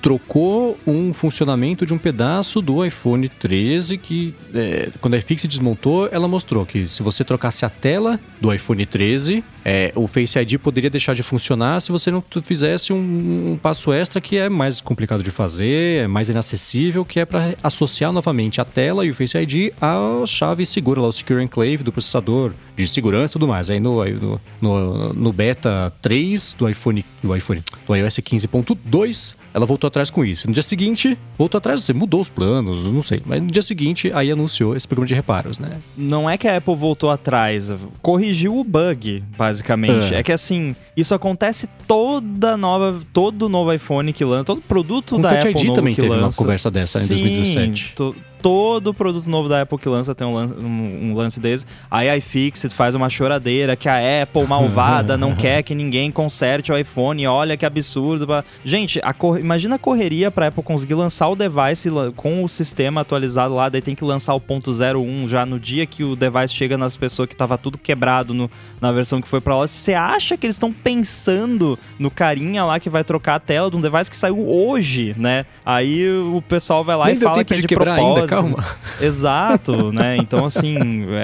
D: trocou um funcionamento de um pedaço do iPhone 13 que, é, quando a iFix desmontou, ela mostrou que se você trocasse a tela do iPhone 13, é, o Face ID poderia deixar de funcionar se você não fizesse um, um passo extra que é mais complicado de fazer, é mais inacessível, que é para associar novamente a tela e o Face ID à chave segura, lá, o Secure Enclave do processador de segurança e tudo mais. Aí no, no, no, no beta 3 do iPhone, do iPhone, do iOS 15.2, ela voltou atrás com isso. No dia seguinte, voltou atrás, você mudou os planos, não sei. Mas no dia seguinte, aí anunciou esse programa de reparos, né?
C: Não é que a Apple voltou atrás, corrigiu o bug, basicamente. É, é que assim, isso acontece toda nova, todo novo iPhone que lança, todo produto
D: Com
C: da
D: Touch
C: Apple
D: ID
C: novo
D: também
C: que
D: teve
C: lança.
D: uma conversa dessa em
C: Sim,
D: 2017.
C: to- todo produto novo da Apple que lança tem um lance, um, um lance desse. Aí a iFixit faz uma choradeira que a Apple malvada não quer que ninguém conserte o iPhone. Olha que absurdo. Gente, a cor- imagina a correria pra Apple conseguir lançar o device com o sistema atualizado lá, daí tem que lançar o ponto 01 já no dia que o device chega nas pessoas que tava tudo quebrado no- na versão que foi pra lá. Você acha que eles estão pensando no carinha lá que vai trocar a tela de um device que saiu hoje, né? Aí o pessoal vai lá
D: Nem
C: e fala que é
D: de
C: propósito.
D: Calma.
C: Exato, né? Então, assim,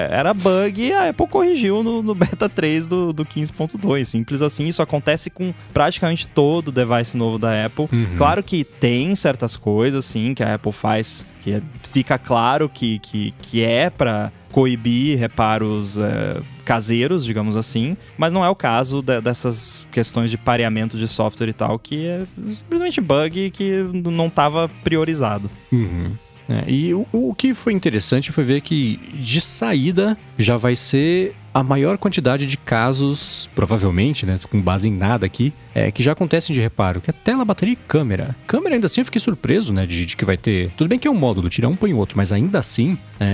C: era bug e a Apple corrigiu no, no beta 3 do, do 15.2. Simples assim, isso acontece com praticamente todo device novo da Apple.
D: Uhum.
C: Claro que tem certas coisas, sim, que a Apple faz que é- fica claro que, que, que é para coibir reparos é, caseiros, digamos assim, mas não é o caso de- dessas questões de pareamento de software e tal, que é simplesmente bug que não estava priorizado.
D: Uhum. É, e o, o que foi interessante foi ver que de saída já vai ser a maior quantidade de casos, provavelmente, né, com base em nada aqui, é, que já acontecem de reparo, que é tela, bateria e câmera. Câmera ainda assim eu fiquei surpreso, né, de, de que vai ter... Tudo bem que é um módulo, tira um, põe o outro, mas ainda assim, é, é,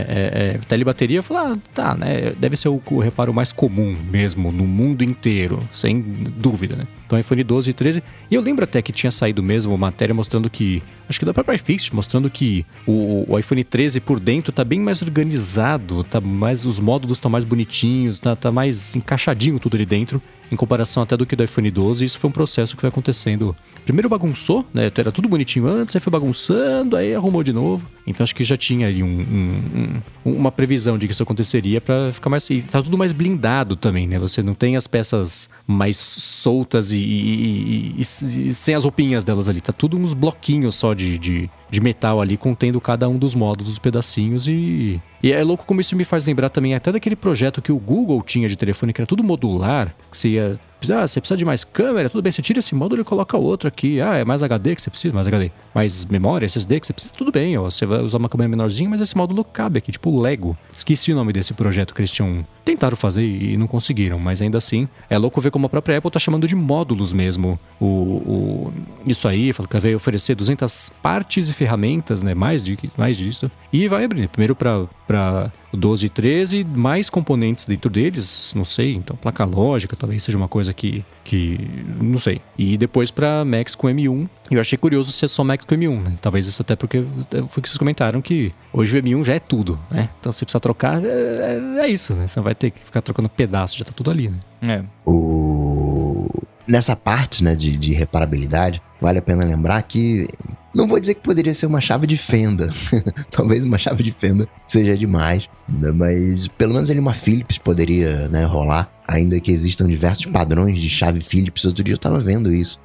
D: é, tela e bateria, eu falo, ah, tá, né, deve ser o, o reparo mais comum mesmo, no mundo inteiro, sem dúvida, né. Então iPhone 12 e 13, e eu lembro até que tinha saído mesmo matéria mostrando que, acho que da própria iFixit, mostrando que o, o iPhone 13 por dentro tá bem mais organizado, tá mais, os módulos estão mais bonitinhos, tá, tá mais encaixadinho tudo ali dentro, em comparação até do que do iPhone 12. Isso foi um processo que foi acontecendo. Primeiro bagunçou, né? Era tudo bonitinho antes, aí foi bagunçando, aí arrumou de novo. Então acho que já tinha ali um, um- um- uma previsão de que isso aconteceria pra ficar mais. E tá tudo mais blindado também, né? Você não tem as peças mais soltas e, e- e- e- sem as roupinhas delas ali. Tá tudo uns bloquinhos só de, de, de metal ali, contendo cada um dos módulos, os pedacinhos e. E é louco como isso me faz lembrar também até daquele projeto que o Google tinha de telefone, que era tudo modular, que você ia. a Ah, você precisa de mais câmera, tudo bem, você tira esse módulo e coloca outro aqui. Ah, é mais HD que você precisa, mais HD. Mais memória, SSD que você precisa, tudo bem, ó. Você vai usar uma câmera menorzinha, mas esse módulo cabe aqui, tipo Lego. Esqueci o nome desse projeto tinham. Tentaram fazer e não conseguiram, mas ainda assim, é louco ver como a própria Apple tá chamando de módulos mesmo. O, o- isso aí, fala que vai oferecer 200 partes e ferramentas, né? Mais, de, mais disso. E vai abrir, primeiro para para o 12 e 13, mais componentes dentro deles, não sei, então placa lógica talvez seja uma coisa que, que não sei. E depois para Max com M1. Eu achei curioso ser só Max com M1, né? Talvez isso até porque foi que vocês comentaram que hoje o M1 já é tudo, né? Então se precisar trocar, é, é isso, né? Você não vai ter que ficar trocando pedaço, já tá tudo ali, né?
C: É.
A: O... Nessa parte né, de, de reparabilidade, vale a pena lembrar que. Não vou dizer que poderia ser uma chave de fenda. Talvez uma chave de fenda seja demais. né, Mas pelo menos ali uma Philips poderia né, rolar. Ainda que existam diversos padrões de chave Philips. Outro dia eu tava vendo isso.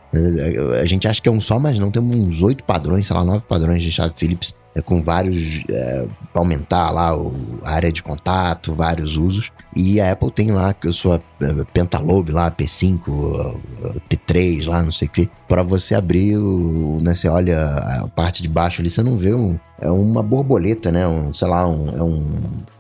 A: A gente acha que é um só, mas não. Temos uns oito padrões, sei lá, nove padrões de chave Philips. é, Com vários. É, para aumentar lá a área de contato, vários usos. E a Apple tem lá a sua Pentalobe lá, P5, eh, P3 lá, não sei o que, para você abrir o, né, você olha a parte de baixo ali, você não vê um, é uma borboleta, né, um, sei lá, um, é um,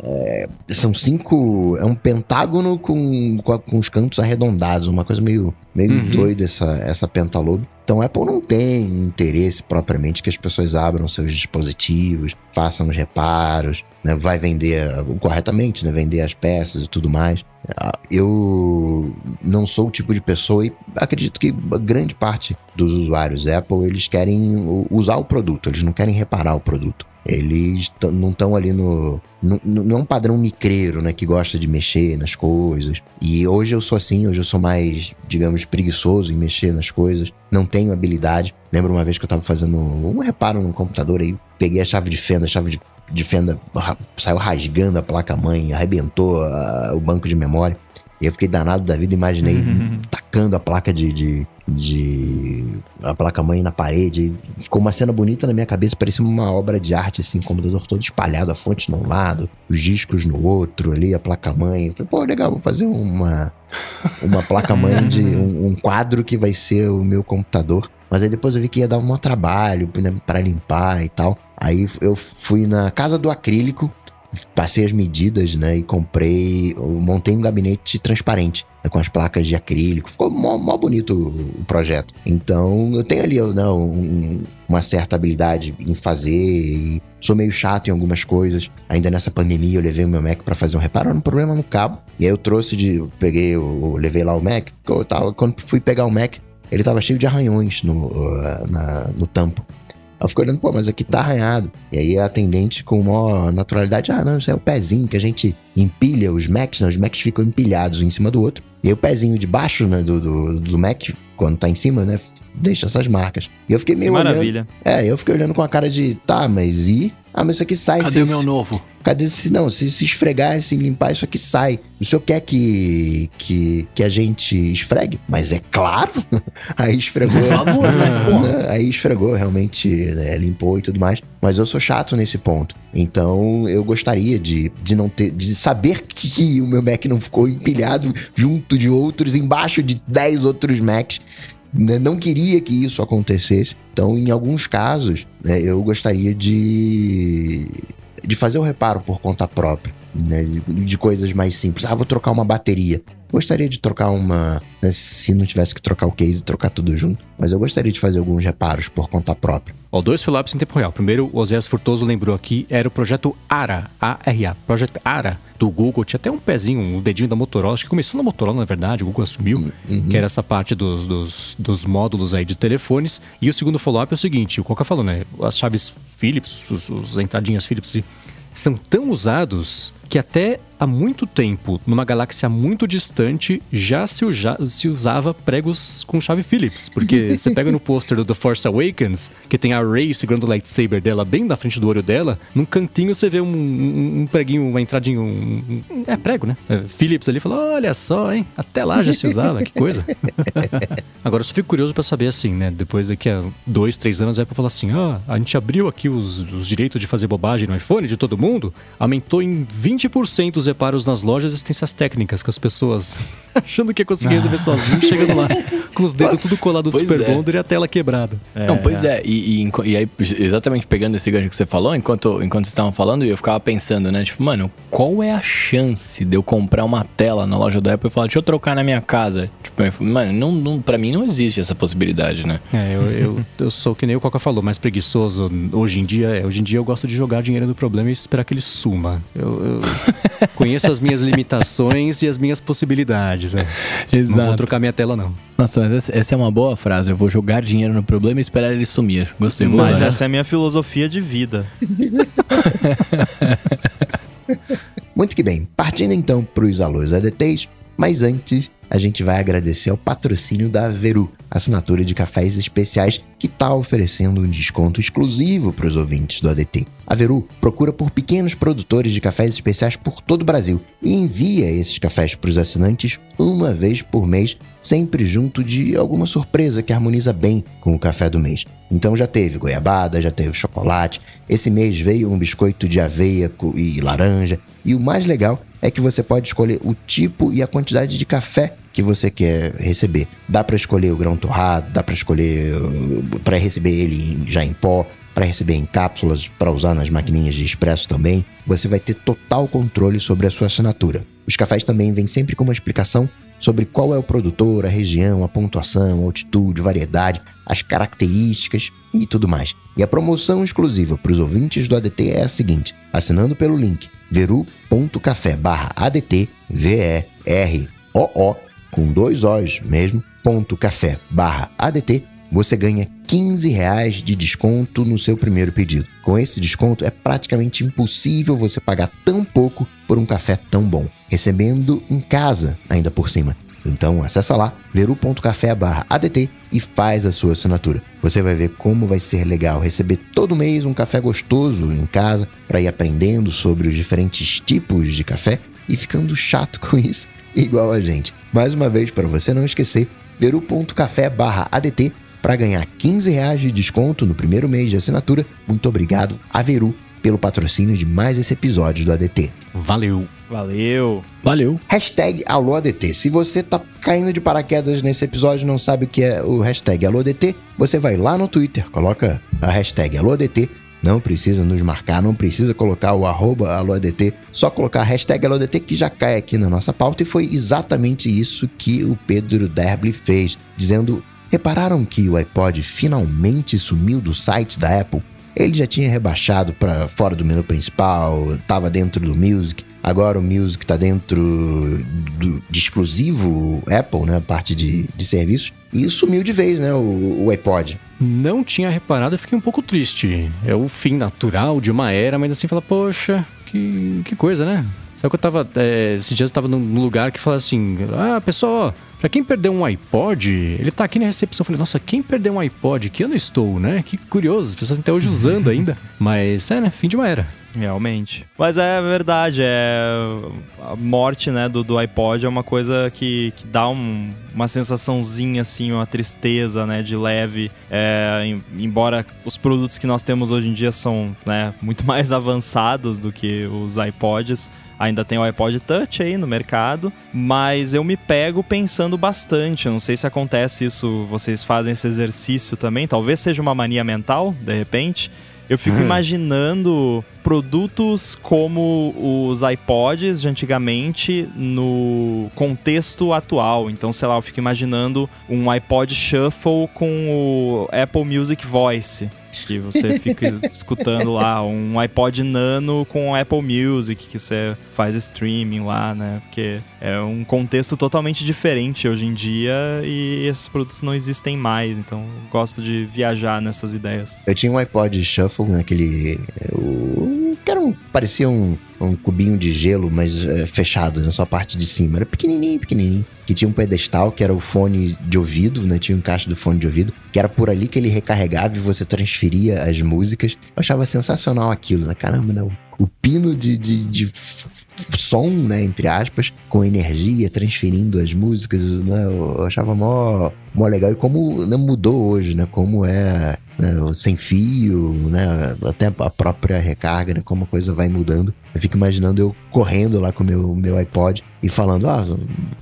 A: é, são cinco, é um pentágono com, com, com os cantos arredondados, uma coisa meio, meio
D: Uhum.
A: doida essa, essa Pentalobe. Então Apple não tem interesse propriamente que as pessoas abram seus dispositivos, façam os reparos, né, vai vender uh, corretamente, né, vender as peças e tudo mais. Ah, Eu não sou o tipo de pessoa e acredito que grande parte dos usuários Apple eles querem usar o produto, eles não querem reparar o produto. Eles não estão ali no. Não, é um padrão micreiro, né? Que gosta de mexer nas coisas. E hoje eu sou assim, hoje eu sou mais, digamos, preguiçoso em mexer nas coisas. Não tenho habilidade. Lembro uma vez que eu tava fazendo um reparo no computador aí, peguei a chave de fenda, a chave de, de fenda saiu rasgando a placa-mãe, arrebentou ah, o banco de memória. E eu fiquei danado da vida, imaginei tacando a placa de. de, de- a placa-mãe na parede. Ficou uma cena bonita na minha cabeça, parecia uma obra de arte, assim, o computador todo espalhado, a fonte num lado, os discos no outro, ali, a placa-mãe. Falei, pô, legal, vou fazer uma, uma placa-mãe de um, um quadro que vai ser o meu computador. Mas aí depois eu vi que ia dar um maior trabalho né, pra limpar e tal. Aí eu fui na casa do acrílico, passei as medidas, né? E comprei, montei um gabinete transparente. né, Com as placas de acrílico, ficou mó, mó bonito o projeto. Então, eu tenho ali né, um- uma certa habilidade em fazer e sou meio chato em algumas coisas. Ainda nessa pandemia, eu levei o meu Mac pra fazer um reparo, era um problema no cabo. E aí eu trouxe de. eu Peguei, eu, eu levei lá o Mac. Eu tava, quando fui pegar o Mac, ele tava cheio de arranhões no, uh, na- no tampo. Aí eu fiquei olhando, pô, mas aqui tá arranhado. E aí a atendente com maior naturalidade, ah, não, isso é o pezinho que a gente empilha os Macs, né? Os Macs ficam empilhados um em cima do outro. E aí o pezinho de baixo, né, do, do, do Mac, quando tá em cima, né, deixa essas marcas. E eu fiquei
C: Que
A: meio olhando.
C: maravilha.
A: É, eu fiquei olhando com a cara de, tá, mas e? Ah, mas isso aqui sai.
E: Cadê o meu novo?
A: Cadê se não, se, se esfregar, se limpar, isso aqui sai. O senhor quer que, que, que a gente esfregue? Mas é claro. Aí esfregou.
E: Por favor, né?
A: Né? Aí esfregou, realmente né, limpou e tudo mais. Mas eu sou chato nesse ponto. Então eu gostaria de, de não ter. de saber que o meu Mac não ficou empilhado junto de outros, embaixo de 10 outros Macs. né? Não queria que isso acontecesse. Então, em alguns casos, né, eu gostaria de de fazer o reparo por conta própria, né? De, de coisas mais simples. Ah, vou trocar uma bateria. Gostaria de trocar uma. né, se não tivesse que trocar o case, trocar tudo junto. Mas eu gostaria de fazer alguns reparos por conta própria.
D: Ó, dois fill-ups em tempo real. Primeiro, o Oséias Furtoso lembrou aqui, era o projeto ARA, A-R-A, Project ARA, do Google. Tinha até um pezinho, um dedinho da Motorola, acho que começou na Motorola, na verdade, o Google assumiu,
A: Uhum.
D: que era essa parte dos, dos, dos módulos aí de telefones. E o segundo follow-up é o seguinte, o Coca falou, né, as chaves Philips, os, os entradinhas Philips, são tão usados que até há muito tempo, numa galáxia muito distante, já se, uja- se usava pregos com chave Phillips. Porque você pega no pôster do The Force Awakens, que tem a Rey segurando o lightsaber dela bem na frente do olho dela, num cantinho você vê um, um- um preguinho, uma entradinha, um, um- é prego, né? É, Phillips ali falou, olha só, hein, até lá já se usava, que coisa. Agora, eu só fico curioso pra saber assim, né? Depois daqui a dois, três anos, a Apple falar assim: ah, a gente abriu aqui os, os direitos de fazer bobagem no iPhone de todo mundo, aumentou em 20% os reparos nas lojas e assistências técnicas, com as pessoas achando que ia conseguir resolver sozinho, chegando lá com os dedos tudo colado do Super
B: é.
D: Bonder e a tela quebrada.
B: Não, pois é, e, e enqu- e aí, exatamente pegando esse gancho que você falou, enquanto, enquanto vocês estavam falando, eu ficava pensando, né? Tipo, mano, qual é a chance de eu comprar uma tela na loja da Apple e falar, deixa eu trocar na minha casa? Tipo, mano, não, não, pra mim não existe essa possibilidade, né?
D: É, eu, eu, eu sou que nem o Coca falou, mais preguiçoso hoje em dia. É, hoje em dia eu gosto de jogar dinheiro no problema e esperar que ele suma. Eu, eu conheço as minhas limitações e as minhas possibilidades, né? Não vou trocar minha tela, não.
B: Nossa, mas essa, é uma boa frase. Eu vou jogar dinheiro no problema e esperar ele sumir. Gostei muito.
C: Mas essa é a minha filosofia de vida.
A: Muito que bem, partindo então para os alôs ADTs, mas antes a gente vai agradecer ao patrocínio da Veru, assinatura de cafés especiais que está oferecendo um desconto exclusivo para os ouvintes do ADT. A Veru procura por pequenos produtores de cafés especiais por todo o Brasil e envia esses cafés para os assinantes uma vez por mês, sempre junto de alguma surpresa que harmoniza bem com o café do mês. Então já teve goiabada, já teve chocolate, esse mês veio um biscoito de aveia e laranja, e o mais legal é que você pode escolher o tipo e a quantidade de café que você quer receber. Dá para escolher o grão torrado, dá para escolher para receber ele já em pó, para receber em cápsulas para usar nas maquininhas de expresso também. Você vai ter total controle sobre a sua assinatura. Os cafés também vêm sempre com uma explicação sobre qual é o produtor, a região, a pontuação, altitude, variedade, as características e tudo mais. E a promoção exclusiva para os ouvintes do ADT é a seguinte: assinando pelo link veru.café ADT, V-E-R-O-O, com dois O's mesmo, ponto café barra ADT, você ganha 15 reais de desconto no seu primeiro pedido. Com esse desconto, é praticamente impossível você pagar tão pouco por um café tão bom, recebendo em casa ainda por cima. Então acessa lá veru.café/adt e faz a sua assinatura. Você vai ver como vai ser legal receber todo mês um café gostoso em casa para ir aprendendo sobre os diferentes tipos de café e ficando chato com isso, igual a gente. Mais uma vez, para você não esquecer, veru.café/adt para ganhar 15 reais de desconto no primeiro mês de assinatura. Muito obrigado a Veru pelo patrocínio de mais esse episódio do ADT.
D: Valeu!
C: Valeu!
B: Valeu.
A: Hashtag AlôADT. Se você tá caindo de paraquedas nesse episódio e não sabe o que é o hashtag AlôADT, você vai lá no Twitter, coloca a hashtag AlôADT. Não precisa nos marcar, não precisa colocar o arroba AlôADT, só colocar a hashtag AlôADT que já cai aqui na nossa pauta e foi exatamente isso que o Pedro Derby fez, dizendo Repararam que o iPod finalmente sumiu do site da Apple? Ele já tinha rebaixado para fora do menu principal, estava dentro do Music. Agora o Music está dentro do, de exclusivo Apple, né? Parte de, de serviços. E sumiu de vez, né? O, o iPod.
D: Não tinha reparado e fiquei um pouco triste. É o fim natural de uma era, mas assim fala, poxa, que, que coisa, né? Sabe que eu tava. É, esses dias eu tava num lugar que fala assim: Ah, pessoal, pra quem perdeu um iPod, ele tá aqui na recepção. Eu falei, nossa, quem perdeu um iPod? Que ano estou, né? Que curioso, as pessoas até hoje usando ainda. Mas é, né? Fim de uma era.
C: Realmente. Mas é verdade, é a morte, né, do, do iPod é uma coisa que, que dá um, uma sensaçãozinha, assim, uma tristeza, né, de leve. É, em, embora os produtos que nós temos hoje em dia são, né, muito mais avançados do que os iPods, ainda tem o iPod Touch aí no mercado, mas eu me pego pensando bastante. Eu não sei se acontece isso, vocês fazem esse exercício também, talvez seja uma mania mental, de repente. Eu fico
A: Uhum.
C: imaginando produtos como os iPods de antigamente no contexto atual. Então, sei lá, eu fico imaginando um iPod Shuffle com o Apple Music Voice. Que você fica escutando lá, um iPod Nano com Apple Music, que você faz streaming lá, né? Porque é um contexto totalmente diferente hoje em dia e esses produtos não existem mais. Então, eu gosto de viajar nessas ideias.
A: Eu tinha um iPod Shuffle, naquele. O, que era um. parecia um, um cubinho de gelo, mas é, fechado na sua parte de cima. Era pequenininho, pequenininho. Que tinha um pedestal, que era o fone de ouvido, né? Tinha um encaixe do fone de ouvido, que era por ali que ele recarregava e você transferia as músicas. Eu achava sensacional aquilo, né? Caramba, né? O, pino de, de, de som, né? Entre aspas, com energia, transferindo as músicas, né? Eu achava mó, mó legal. E como né, mudou hoje, né? Como é né, sem fio, né? Até a própria recarga, né? Como a coisa vai mudando. Eu fico imaginando eu correndo lá com o meu, meu iPod e falando, ah,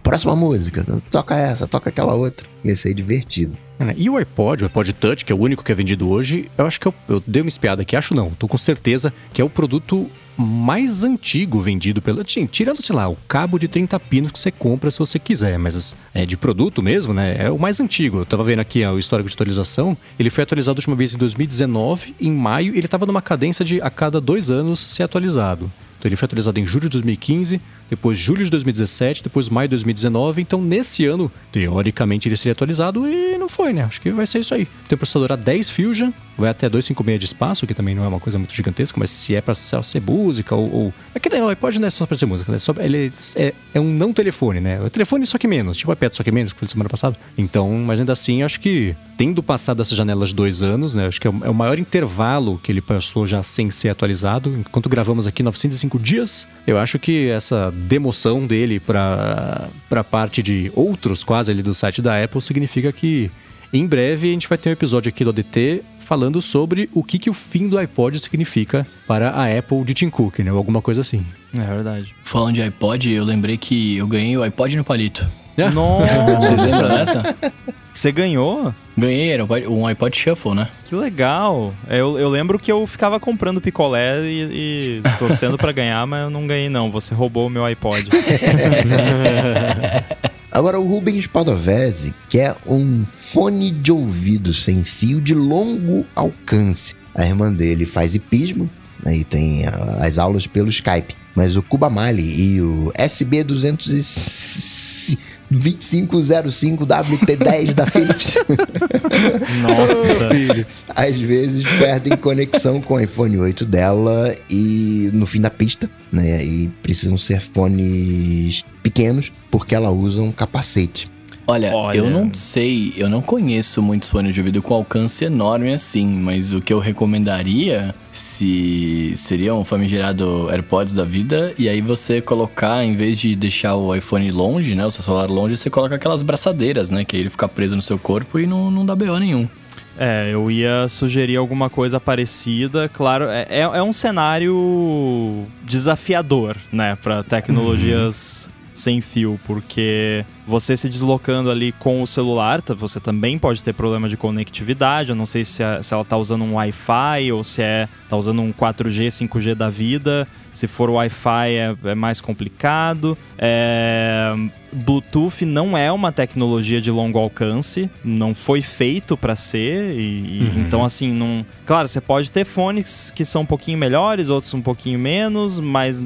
A: próxima música, toca essa, toca aquela outra. Ia ser divertido.
D: É? E o iPod, o iPod Touch, que é o único que é vendido hoje, eu acho que eu, eu dei uma espiada aqui, acho não, tô com certeza que é o produto mais antigo vendido pela. Tirando, sei lá, o cabo de 30 pinos que você compra se você quiser, mas é de produto mesmo, né? É o mais antigo. Eu tava vendo aqui ó, o histórico de atualização. Ele foi atualizado a última vez em 2019, em maio, ele tava numa cadência de a cada dois anos ser atualizado. Então ele foi atualizado em julho de 2015, depois julho de 2017, depois maio de 2019. Então nesse ano, teoricamente, ele seria atualizado e não foi, né? Acho que vai ser isso aí. Tem o processador A10 Fusion, vai até 256 de espaço, que também não é uma coisa muito gigantesca, mas se é pra ser música ou. ou... É que o iPod não é só pra ser música, né? Só- ele é, é um não telefone, né? O telefone só que menos, tipo iPad só que menos, que foi semana passada. Então, mas ainda assim, acho que tendo passado essa janela de dois anos, né? Acho que é é o maior intervalo que ele passou já sem ser atualizado. Enquanto gravamos aqui 905 dias, eu acho que essa demoção dele pra, pra parte de outros quase ali do site da Apple significa que em breve a gente vai ter um episódio aqui do ADT falando sobre o que, que o fim do iPod significa para a Apple de Tim Cook, né? Ou alguma coisa assim.
C: É verdade.
B: Falando de iPod, eu lembrei que eu ganhei o iPod no palito. Lembram
C: Nossa!
B: dessa?
C: Você ganhou?
B: Ganhei, era um iPod- Shuffle, né?
C: Que legal. Eu, eu lembro que eu ficava comprando picolé e, e torcendo pra ganhar, mas eu não ganhei não. Você roubou o meu iPod.
A: Agora, o Rubens Padovese quer um fone de ouvido sem fio de longo alcance. A irmã dele faz hipismo, né, e tem ah, as aulas pelo Skype. Mas o Kubamali e o SB200 2505WT10 da Philips.
C: Nossa.
A: Às vezes perdem conexão com o iPhone 8 dela e no fim da pista, né? E precisam ser fones pequenos porque ela usa um capacete.
B: Olha,
C: Olha.
B: eu não sei, eu não conheço muitos fones de ouvido com alcance enorme assim, mas o que eu recomendaria se seria um famigerado AirPods da vida, e aí você colocar, em vez de deixar o iPhone longe, né, o seu celular longe, você coloca aquelas braçadeiras, né, que aí ele fica preso no seu corpo e não, não dá BO nenhum.
C: É, eu ia sugerir alguma coisa parecida. Claro, é, é é um cenário desafiador, né, para tecnologias sem fio, porque você se deslocando ali com o celular, tá, você também pode ter problema de conectividade. Eu não sei se, se ela tá usando um Wi-Fi ou se é tá usando um 4G, 5G da vida. Se for Wi-Fi é, é mais complicado. É, Bluetooth não é uma tecnologia de longo alcance, não foi feito para ser. E,
D: Uhum.
C: Então, assim, não. Claro, você pode ter fones que são um pouquinho melhores, outros um pouquinho menos, mas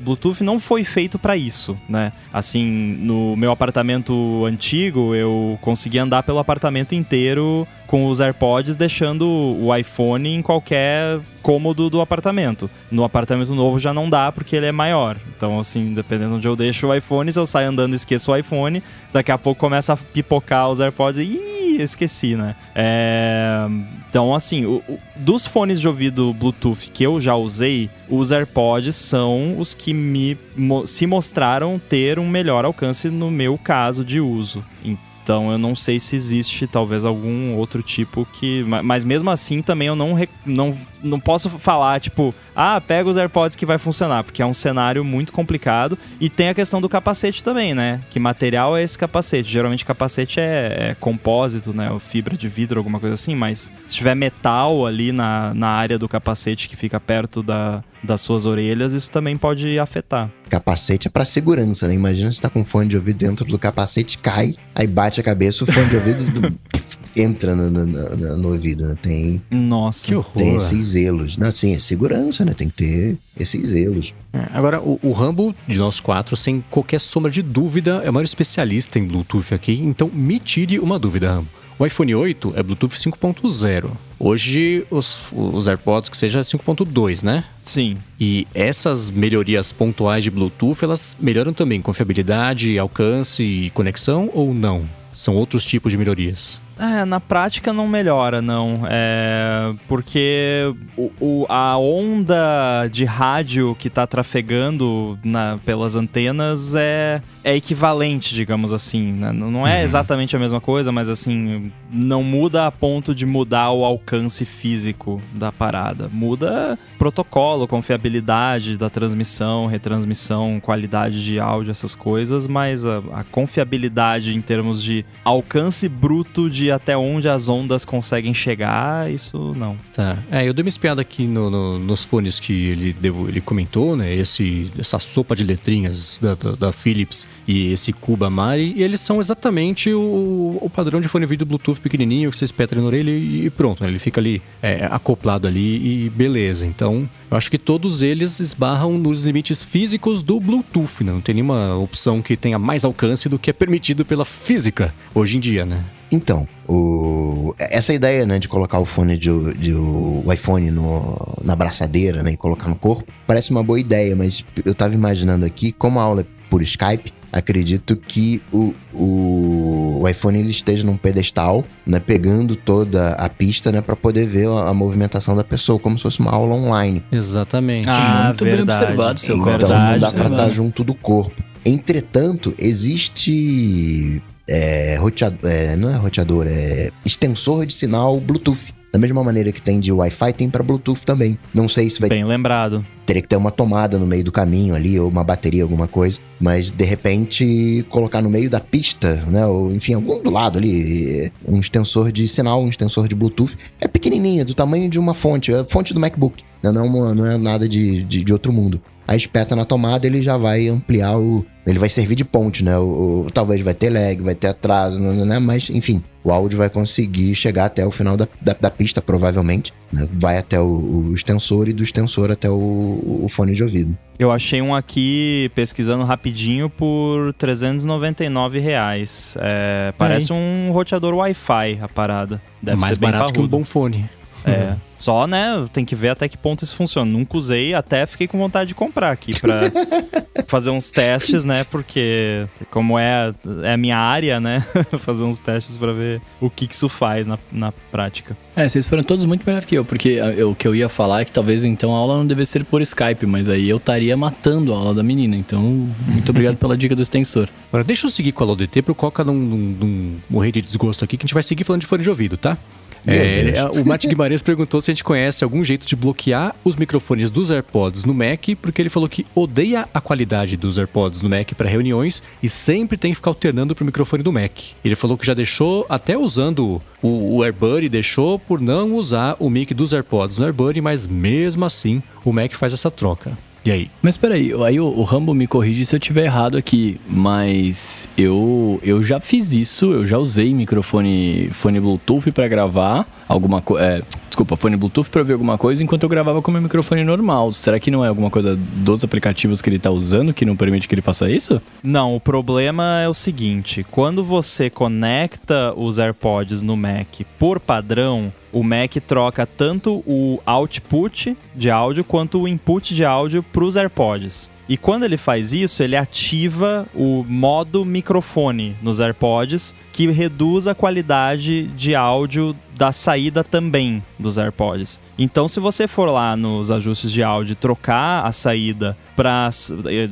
C: Bluetooth não foi feito para isso, né? Assim, no meu apartamento antigo, eu consegui andar pelo apartamento inteiro com os AirPods, deixando o iPhone em qualquer cômodo do apartamento. No apartamento novo já não dá porque ele é maior. Então, assim, dependendo de onde eu deixo o iPhone, se eu saio andando e esqueço o iPhone, daqui a pouco começa a pipocar os AirPods e ih, esqueci, né? É, Então, assim, o- o- dos fones de ouvido Bluetooth que eu já usei, os AirPods são os que me mo- se mostraram ter um melhor alcance no meu caso de uso. Então eu não sei se existe talvez algum outro tipo que. ma- Mas mesmo assim também eu não, não, não posso falar, tipo, ah, pega os AirPods que vai funcionar, porque é um cenário muito complicado. E tem a questão do capacete também, né? Que material é esse capacete? Geralmente capacete é, é compósito, né? Ou fibra de vidro, alguma coisa assim, mas se tiver metal ali na, na área do capacete que fica perto da, das suas orelhas, isso também pode afetar.
A: Capacete é pra segurança, né? Imagina você tá com fone de ouvido dentro do capacete, cai, aí bate a cabeça, o fone de ouvido do- entra no, no- no- no ouvido, né? Tem,
C: Nossa.
D: Que horror.
A: tem esses zelos. Não, sim, é segurança, né? Tem que ter esses zelos.
D: É, Agora, o, o Rambo, de nós quatro, sem qualquer sombra de dúvida, é o maior especialista em Bluetooth aqui, então me tire uma dúvida, Rambo. O iPhone 8 é Bluetooth 5.0. Hoje, os, os AirPods que seja 5.2, né?
C: Sim.
D: E essas melhorias pontuais de Bluetooth, elas melhoram também confiabilidade, alcance e conexão ou não? São outros tipos de melhorias.
C: É, na prática não melhora, não. É, porque o, o- a onda de rádio que tá trafegando na- pelas antenas é, é equivalente, digamos assim. né? Não é exatamente a mesma coisa, mas assim, não muda a ponto de mudar o alcance físico da parada. Muda protocolo, confiabilidade da transmissão, retransmissão, qualidade de áudio, essas coisas, mas a, a confiabilidade em termos de alcance bruto de até onde as ondas conseguem chegar, isso não.
D: Tá. É, eu dei uma espiada aqui no- no- nos fones que ele, ele comentou, né? Esse, essa sopa de letrinhas da, da, da Philips e esse Cuba Mari, e eles são exatamente o, o padrão de fone de ouvido Bluetooth pequenininho que você espeta ali na orelha e, pronto. né? Ele fica ali é, acoplado ali e beleza. Então, eu acho que todos eles esbarram nos limites físicos do Bluetooth, né? Não tem nenhuma opção que tenha mais alcance do que é permitido pela física hoje em dia, né?
A: Então, o- essa ideia, né, de colocar o fone de, de- o iPhone no- na braçadeira, né, e colocar no corpo, parece uma boa ideia, mas eu tava imaginando aqui, como a aula é por Skype, acredito que o, o, o iPhone ele esteja num pedestal, né, pegando toda a pista, né, para poder ver a, a movimentação da pessoa, como se fosse uma aula online.
D: Exatamente.
C: Ah,
B: Muito bem
C: verdade.
B: observado, seu
A: então
B: Carlos.
A: não
C: verdade,
A: dá pra
C: verdade.
A: estar junto do corpo. Entretanto, existe é, roteador, é, não é roteador, é extensor de sinal Bluetooth. Da mesma maneira que tem de Wi-Fi, tem pra Bluetooth também. Não sei se vai
C: Bem lembrado.
A: teria que ter uma tomada no meio do caminho ali, ou uma bateria, alguma coisa. Mas de repente colocar no meio da pista, né? Ou enfim, algum do lado ali, um extensor de sinal, um extensor de Bluetooth. É pequenininha, do tamanho de uma fonte, é a fonte do MacBook. né? Não é, uma- não é nada de, de, de outro mundo. Aí espeta na tomada, ele já vai ampliar o. ele vai servir de ponte, né? O, o- talvez vai ter lag, vai ter atraso, né? Mas, enfim, o áudio vai conseguir chegar até o final da, da, da pista, provavelmente. né? Vai até o, o extensor e do extensor até o, o fone de ouvido.
C: Eu achei um aqui pesquisando rapidinho por 399 reais. É, parece um roteador Wi-Fi a parada. Deve
D: mais
C: ser bem
D: barato que um
C: parrudo.
D: bom fone.
C: É. Só, né, tem que ver até que ponto isso funciona. Nunca usei, até fiquei com vontade de comprar aqui pra fazer uns testes, né? Porque como é, é a minha área, né? fazer uns testes pra ver o que, que isso faz na, na prática.
B: É, vocês foram todos muito melhor que eu, porque eu- o que eu ia falar é que talvez então a aula não devesse ser por Skype, mas aí eu estaria matando a aula da menina. Então, muito obrigado pela dica do extensor.
D: Agora, deixa eu seguir com a LODT pro Coca não, não, não morrer de desgosto aqui, que a gente vai seguir falando de fone de ouvido, tá? É,
A: Deus.
D: o Mate Guimarães perguntou se a gente conhece algum jeito de bloquear os microfones dos AirPods no Mac, porque ele falou que odeia a qualidade dos AirPods no Mac para reuniões e sempre tem que ficar alternando pro microfone do Mac. Ele falou que já deixou, até usando o, o AirBuddy, deixou por não usar o mic dos AirPods no AirBuddy, mas mesmo assim o Mac faz essa troca. E aí?
B: Mas peraí, aí o, o Rambo me corrige se eu tiver errado aqui, mas eu eu já fiz isso, eu já usei microfone fone Bluetooth pra gravar alguma coisa, é, desculpa, fone Bluetooth pra ouvir alguma coisa enquanto eu gravava com meu microfone normal. Será que não é alguma coisa dos aplicativos que ele tá usando que não permite que ele faça isso?
C: Não, o problema é o seguinte: quando você conecta os AirPods no Mac por padrão, o Mac troca tanto o output de áudio quanto o input de áudio para os AirPods. E quando ele faz isso, ele ativa o modo microfone nos AirPods, que reduz a qualidade de áudio da saída também dos AirPods. Então, se você for lá nos ajustes de áudio trocar a saída para,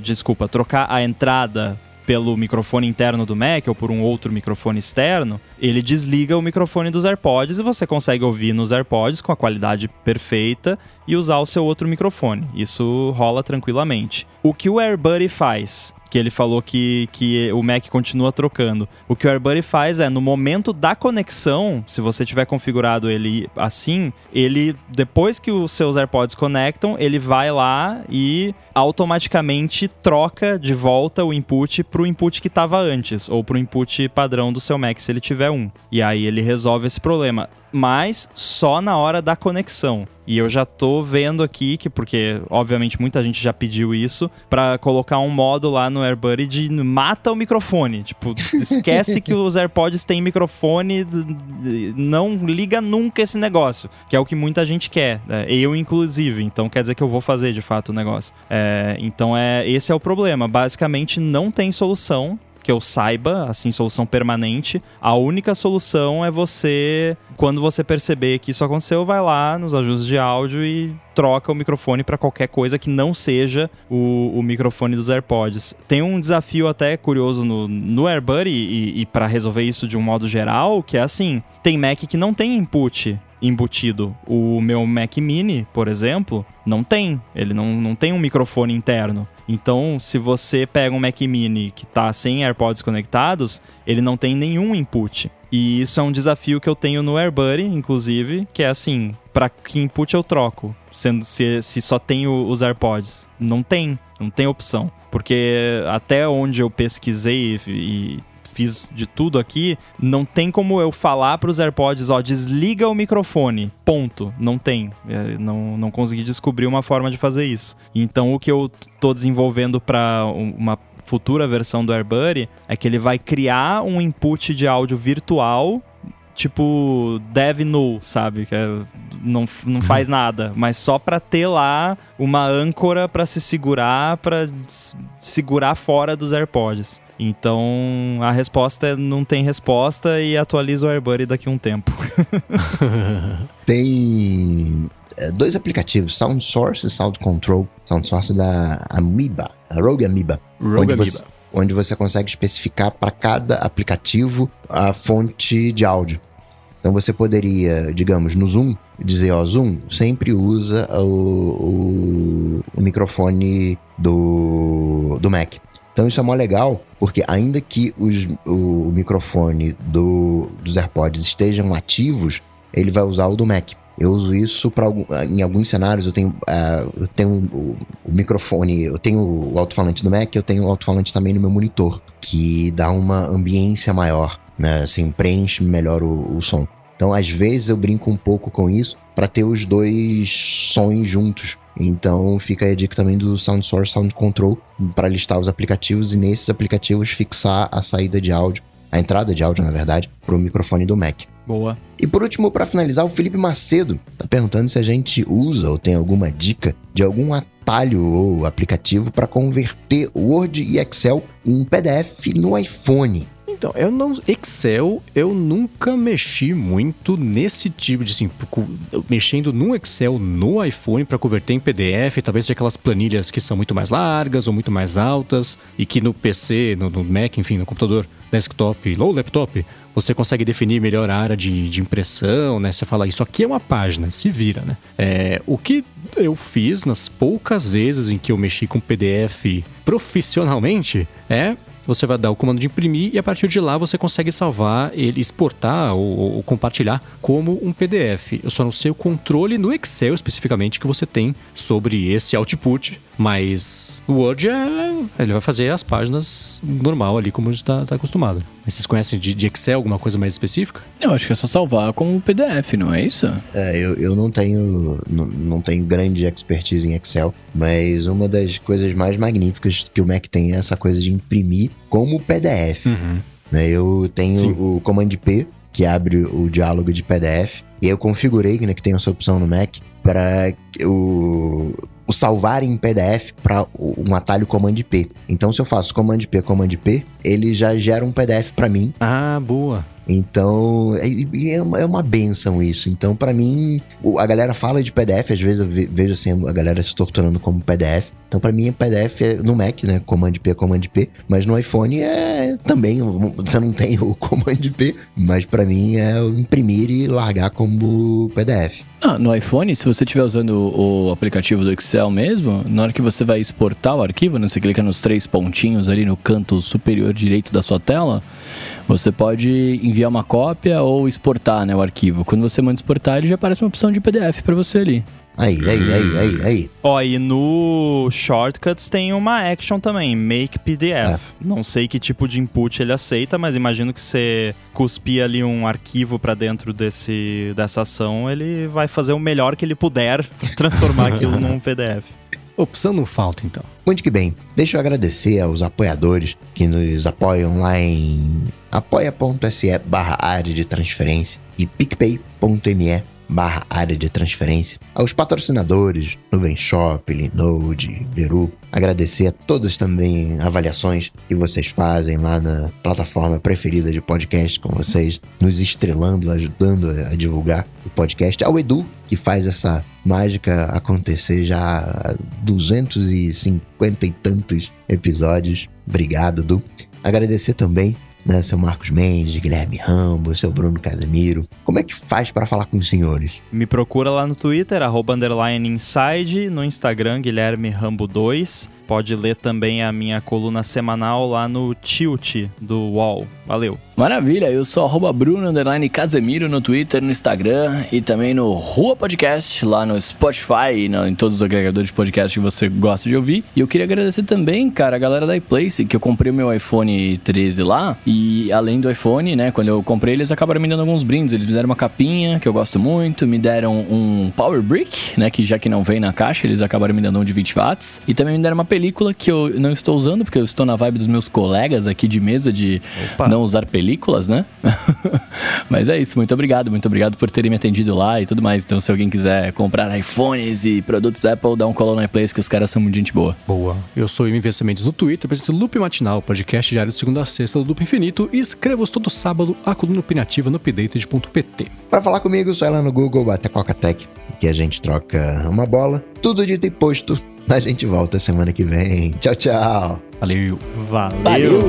C: desculpa, trocar a entrada pelo microfone interno do Mac ou por um outro microfone externo, ele desliga o microfone dos AirPods e você consegue ouvir nos AirPods com a qualidade perfeita e usar o seu outro microfone. Isso rola tranquilamente. O que o AirBuddy faz? Que ele falou que, que o Mac continua trocando. O que o AirBuddy faz é, no momento da conexão, se você tiver configurado ele assim, ele, depois que os seus AirPods conectam, ele vai lá e automaticamente troca de volta o input para o input que estava antes, ou para o input padrão do seu Mac, se ele tiver um. E aí ele resolve esse problema. Mas só na hora da conexão. E eu já tô vendo aqui que, porque obviamente muita gente já pediu isso, para colocar um modo lá no AirBuddy de mata o microfone. Tipo, esquece que os AirPods têm microfone, não liga nunca esse negócio. Que é o que muita gente quer. né? Eu, inclusive. Então quer dizer que eu vou fazer de fato o negócio. É, então é esse é o problema. Basicamente não tem solução que eu saiba, assim, solução permanente. A única solução é você, quando você perceber que isso aconteceu, vai lá nos ajustes de áudio e troca o microfone para qualquer coisa que não seja o, o microfone dos AirPods. Tem um desafio até curioso no, no AirBuddy e, e para resolver isso de um modo geral, que é assim, tem Mac que não tem input embutido. O meu Mac Mini, por exemplo, não tem. Ele não, não tem um microfone interno. Então, se você pega um Mac Mini que tá sem AirPods conectados, ele não tem nenhum input. E isso é um desafio que eu tenho no AirBuddy, inclusive, que é assim, para que input eu troco, sendo se, se só tenho os AirPods? Não tem, não tem opção. Porque até onde eu pesquisei e, e fiz de tudo aqui, não tem como eu falar para os AirPods, ó, desliga o microfone. Ponto. Não tem. É, não, não consegui descobrir uma forma de fazer isso. Então o que eu tô desenvolvendo para uma futura versão do AirBuddy é que ele vai criar um input de áudio virtual tipo dev null, sabe? Que é- não, não faz nada, mas só pra ter lá uma âncora pra se segurar, pra s- segurar fora dos AirPods. Então a resposta é não tem resposta e atualiza o AirBuddy daqui a um tempo.
A: Tem é, dois aplicativos, Sound Source e Sound Control. Sound Source da Amoeba, a Rogue Amoeba.
D: Rogue
A: onde
D: Amoeba.
A: Você, onde você consegue especificar para cada aplicativo a fonte de áudio. Então você poderia, digamos, no Zoom, dizer, ó, Zoom sempre usa o, o, o microfone do, do Mac. Então isso é mó legal, porque ainda que os, o microfone do, dos AirPods estejam ativos, ele vai usar o do Mac. Eu uso isso para em alguns cenários. Eu tenho, uh, eu tenho o, o, microfone, eu tenho o alto-falante do Mac, eu tenho o alto-falante também no meu monitor, que dá uma ambiência maior, né? Assim, preenche melhor o, o som. Então, às vezes eu brinco um pouco com isso para ter os dois sons juntos. Então, fica a dica também do Sound Source Sound Control para listar os aplicativos e nesses aplicativos fixar a saída de áudio, a entrada de áudio, na verdade, para o microfone do Mac.
C: Boa.
A: E por último, para finalizar, o Felipe Macedo tá perguntando se a gente usa ou tem alguma dica de algum atalho ou aplicativo para converter Word e Excel em PDF no iPhone.
D: Então, eu não. Excel, eu nunca mexi muito nesse tipo de assim, mexendo no Excel no iPhone para converter em PDF, talvez seja aquelas planilhas que são muito mais largas ou muito mais altas e que no PC, no, no Mac, enfim, no computador, desktop ou laptop, você consegue definir melhor a área de, de impressão, né? Você fala, isso aqui é uma página, se vira, né? É, o que eu fiz nas poucas vezes em que eu mexi com PDF profissionalmente é você vai dar o comando de imprimir e a partir de lá você consegue salvar ele, exportar ou, ou, compartilhar como um PDF. Eu só não sei o controle no Excel especificamente que você tem sobre esse output, mas o Word é, ele vai fazer as páginas normal ali como a gente está tá acostumado. Mas vocês conhecem de, de, Excel alguma coisa mais específica?
B: Eu acho que é só salvar como PDF, não é isso?
A: É, eu, eu não tenho não, não tenho grande expertise em Excel, mas uma das coisas mais magníficas que o Mac tem é essa coisa de imprimir como PDF. Uhum. Né, eu tenho Sim. o Command P, que abre o diálogo de PDF, e eu configurei né, que tem essa opção no Mac para o, o salvar em PDF para um atalho Command P. Então, se eu faço Command P, Command P, ele já gera um PDF para mim.
D: Ah, boa.
A: Então, é, é uma, é uma benção isso. Então, para mim, a galera fala de PDF, às vezes eu vejo assim, a galera se torturando como PDF. Então, para mim, PDF é no Mac, né? Command P, Command P. Mas no iPhone é também, você não tem o Command P, mas para mim é imprimir e largar como PDF.
B: Ah, no iPhone, se você estiver usando o aplicativo do Excel mesmo, na hora que você vai exportar o arquivo, né, você clica nos três pontinhos ali no canto superior direito da sua tela, você pode enviar uma cópia ou exportar né, o arquivo. Quando você manda exportar, ele já aparece uma opção de PDF para você ali.
A: Aí, aí, aí, aí, aí.
C: Ó, e no Shortcuts tem uma action também, Make PDF. É. Não sei que tipo de input ele aceita, mas imagino que você cuspir ali um arquivo para dentro desse, dessa ação, ele vai fazer o melhor que ele puder transformar aquilo num PDF.
D: Opção não falta, então.
A: Muito que bem. Deixa eu agradecer aos apoiadores que nos apoiam lá em apoia.se barra área de transferência e picpay.me barra área de transferência, aos patrocinadores, Nuvem Shop, Linode, Veru, agradecer a todas também avaliações que vocês fazem lá na plataforma preferida de podcast com vocês, nos estrelando, ajudando a divulgar o podcast, ao Edu, que faz essa mágica acontecer já há 250 e tantos episódios. Obrigado, Edu. Agradecer também né? Seu Marcos Mendes, Guilherme Rambo, seu Bruno Casemiro. Como é que faz para falar com os senhores?
C: Me procura lá no Twitter, arroba inside, no Instagram, Guilherme Rambo 2. Pode ler também a minha coluna semanal lá no Tilt do UOL. Valeu.
B: Maravilha, eu sou arroba Bruno Casemiro no Twitter, no Instagram e também no Rua Podcast, lá no Spotify e em todos os agregadores de podcast que você gosta de ouvir. E eu queria agradecer também, cara, a galera da iPlace, que eu comprei o meu iPhone 13 lá. E além do iPhone, né, quando eu comprei, eles acabaram me dando alguns brindes. Eles me deram uma capinha, que eu gosto muito, me deram um Power Brick, né, que já que não vem na caixa, eles acabaram me dando um de 20 watts. E também me deram uma película que eu não estou usando, porque eu estou na vibe dos meus colegas aqui de mesa de Opa. não usar películas, né? Mas é isso, muito obrigado, muito obrigado por terem me atendido lá e tudo mais. Então, se alguém quiser comprar iPhones e produtos Apple, dá um colo na iPlace que os caras são muito gente boa.
D: Boa. Eu sou o Investimentos no Twitter, apresento Loop Matinal, podcast diário de segunda a sexta do Loop Infinito e escrevo todo sábado a coluna opinativa no updated.pt.
A: Para falar comigo, só ir lá no Google, bate a Coca-Tech, que a gente troca uma bola. Tudo dito e posto. A gente volta semana que vem. Tchau, tchau.
D: Valeu.
C: Valeu. Valeu.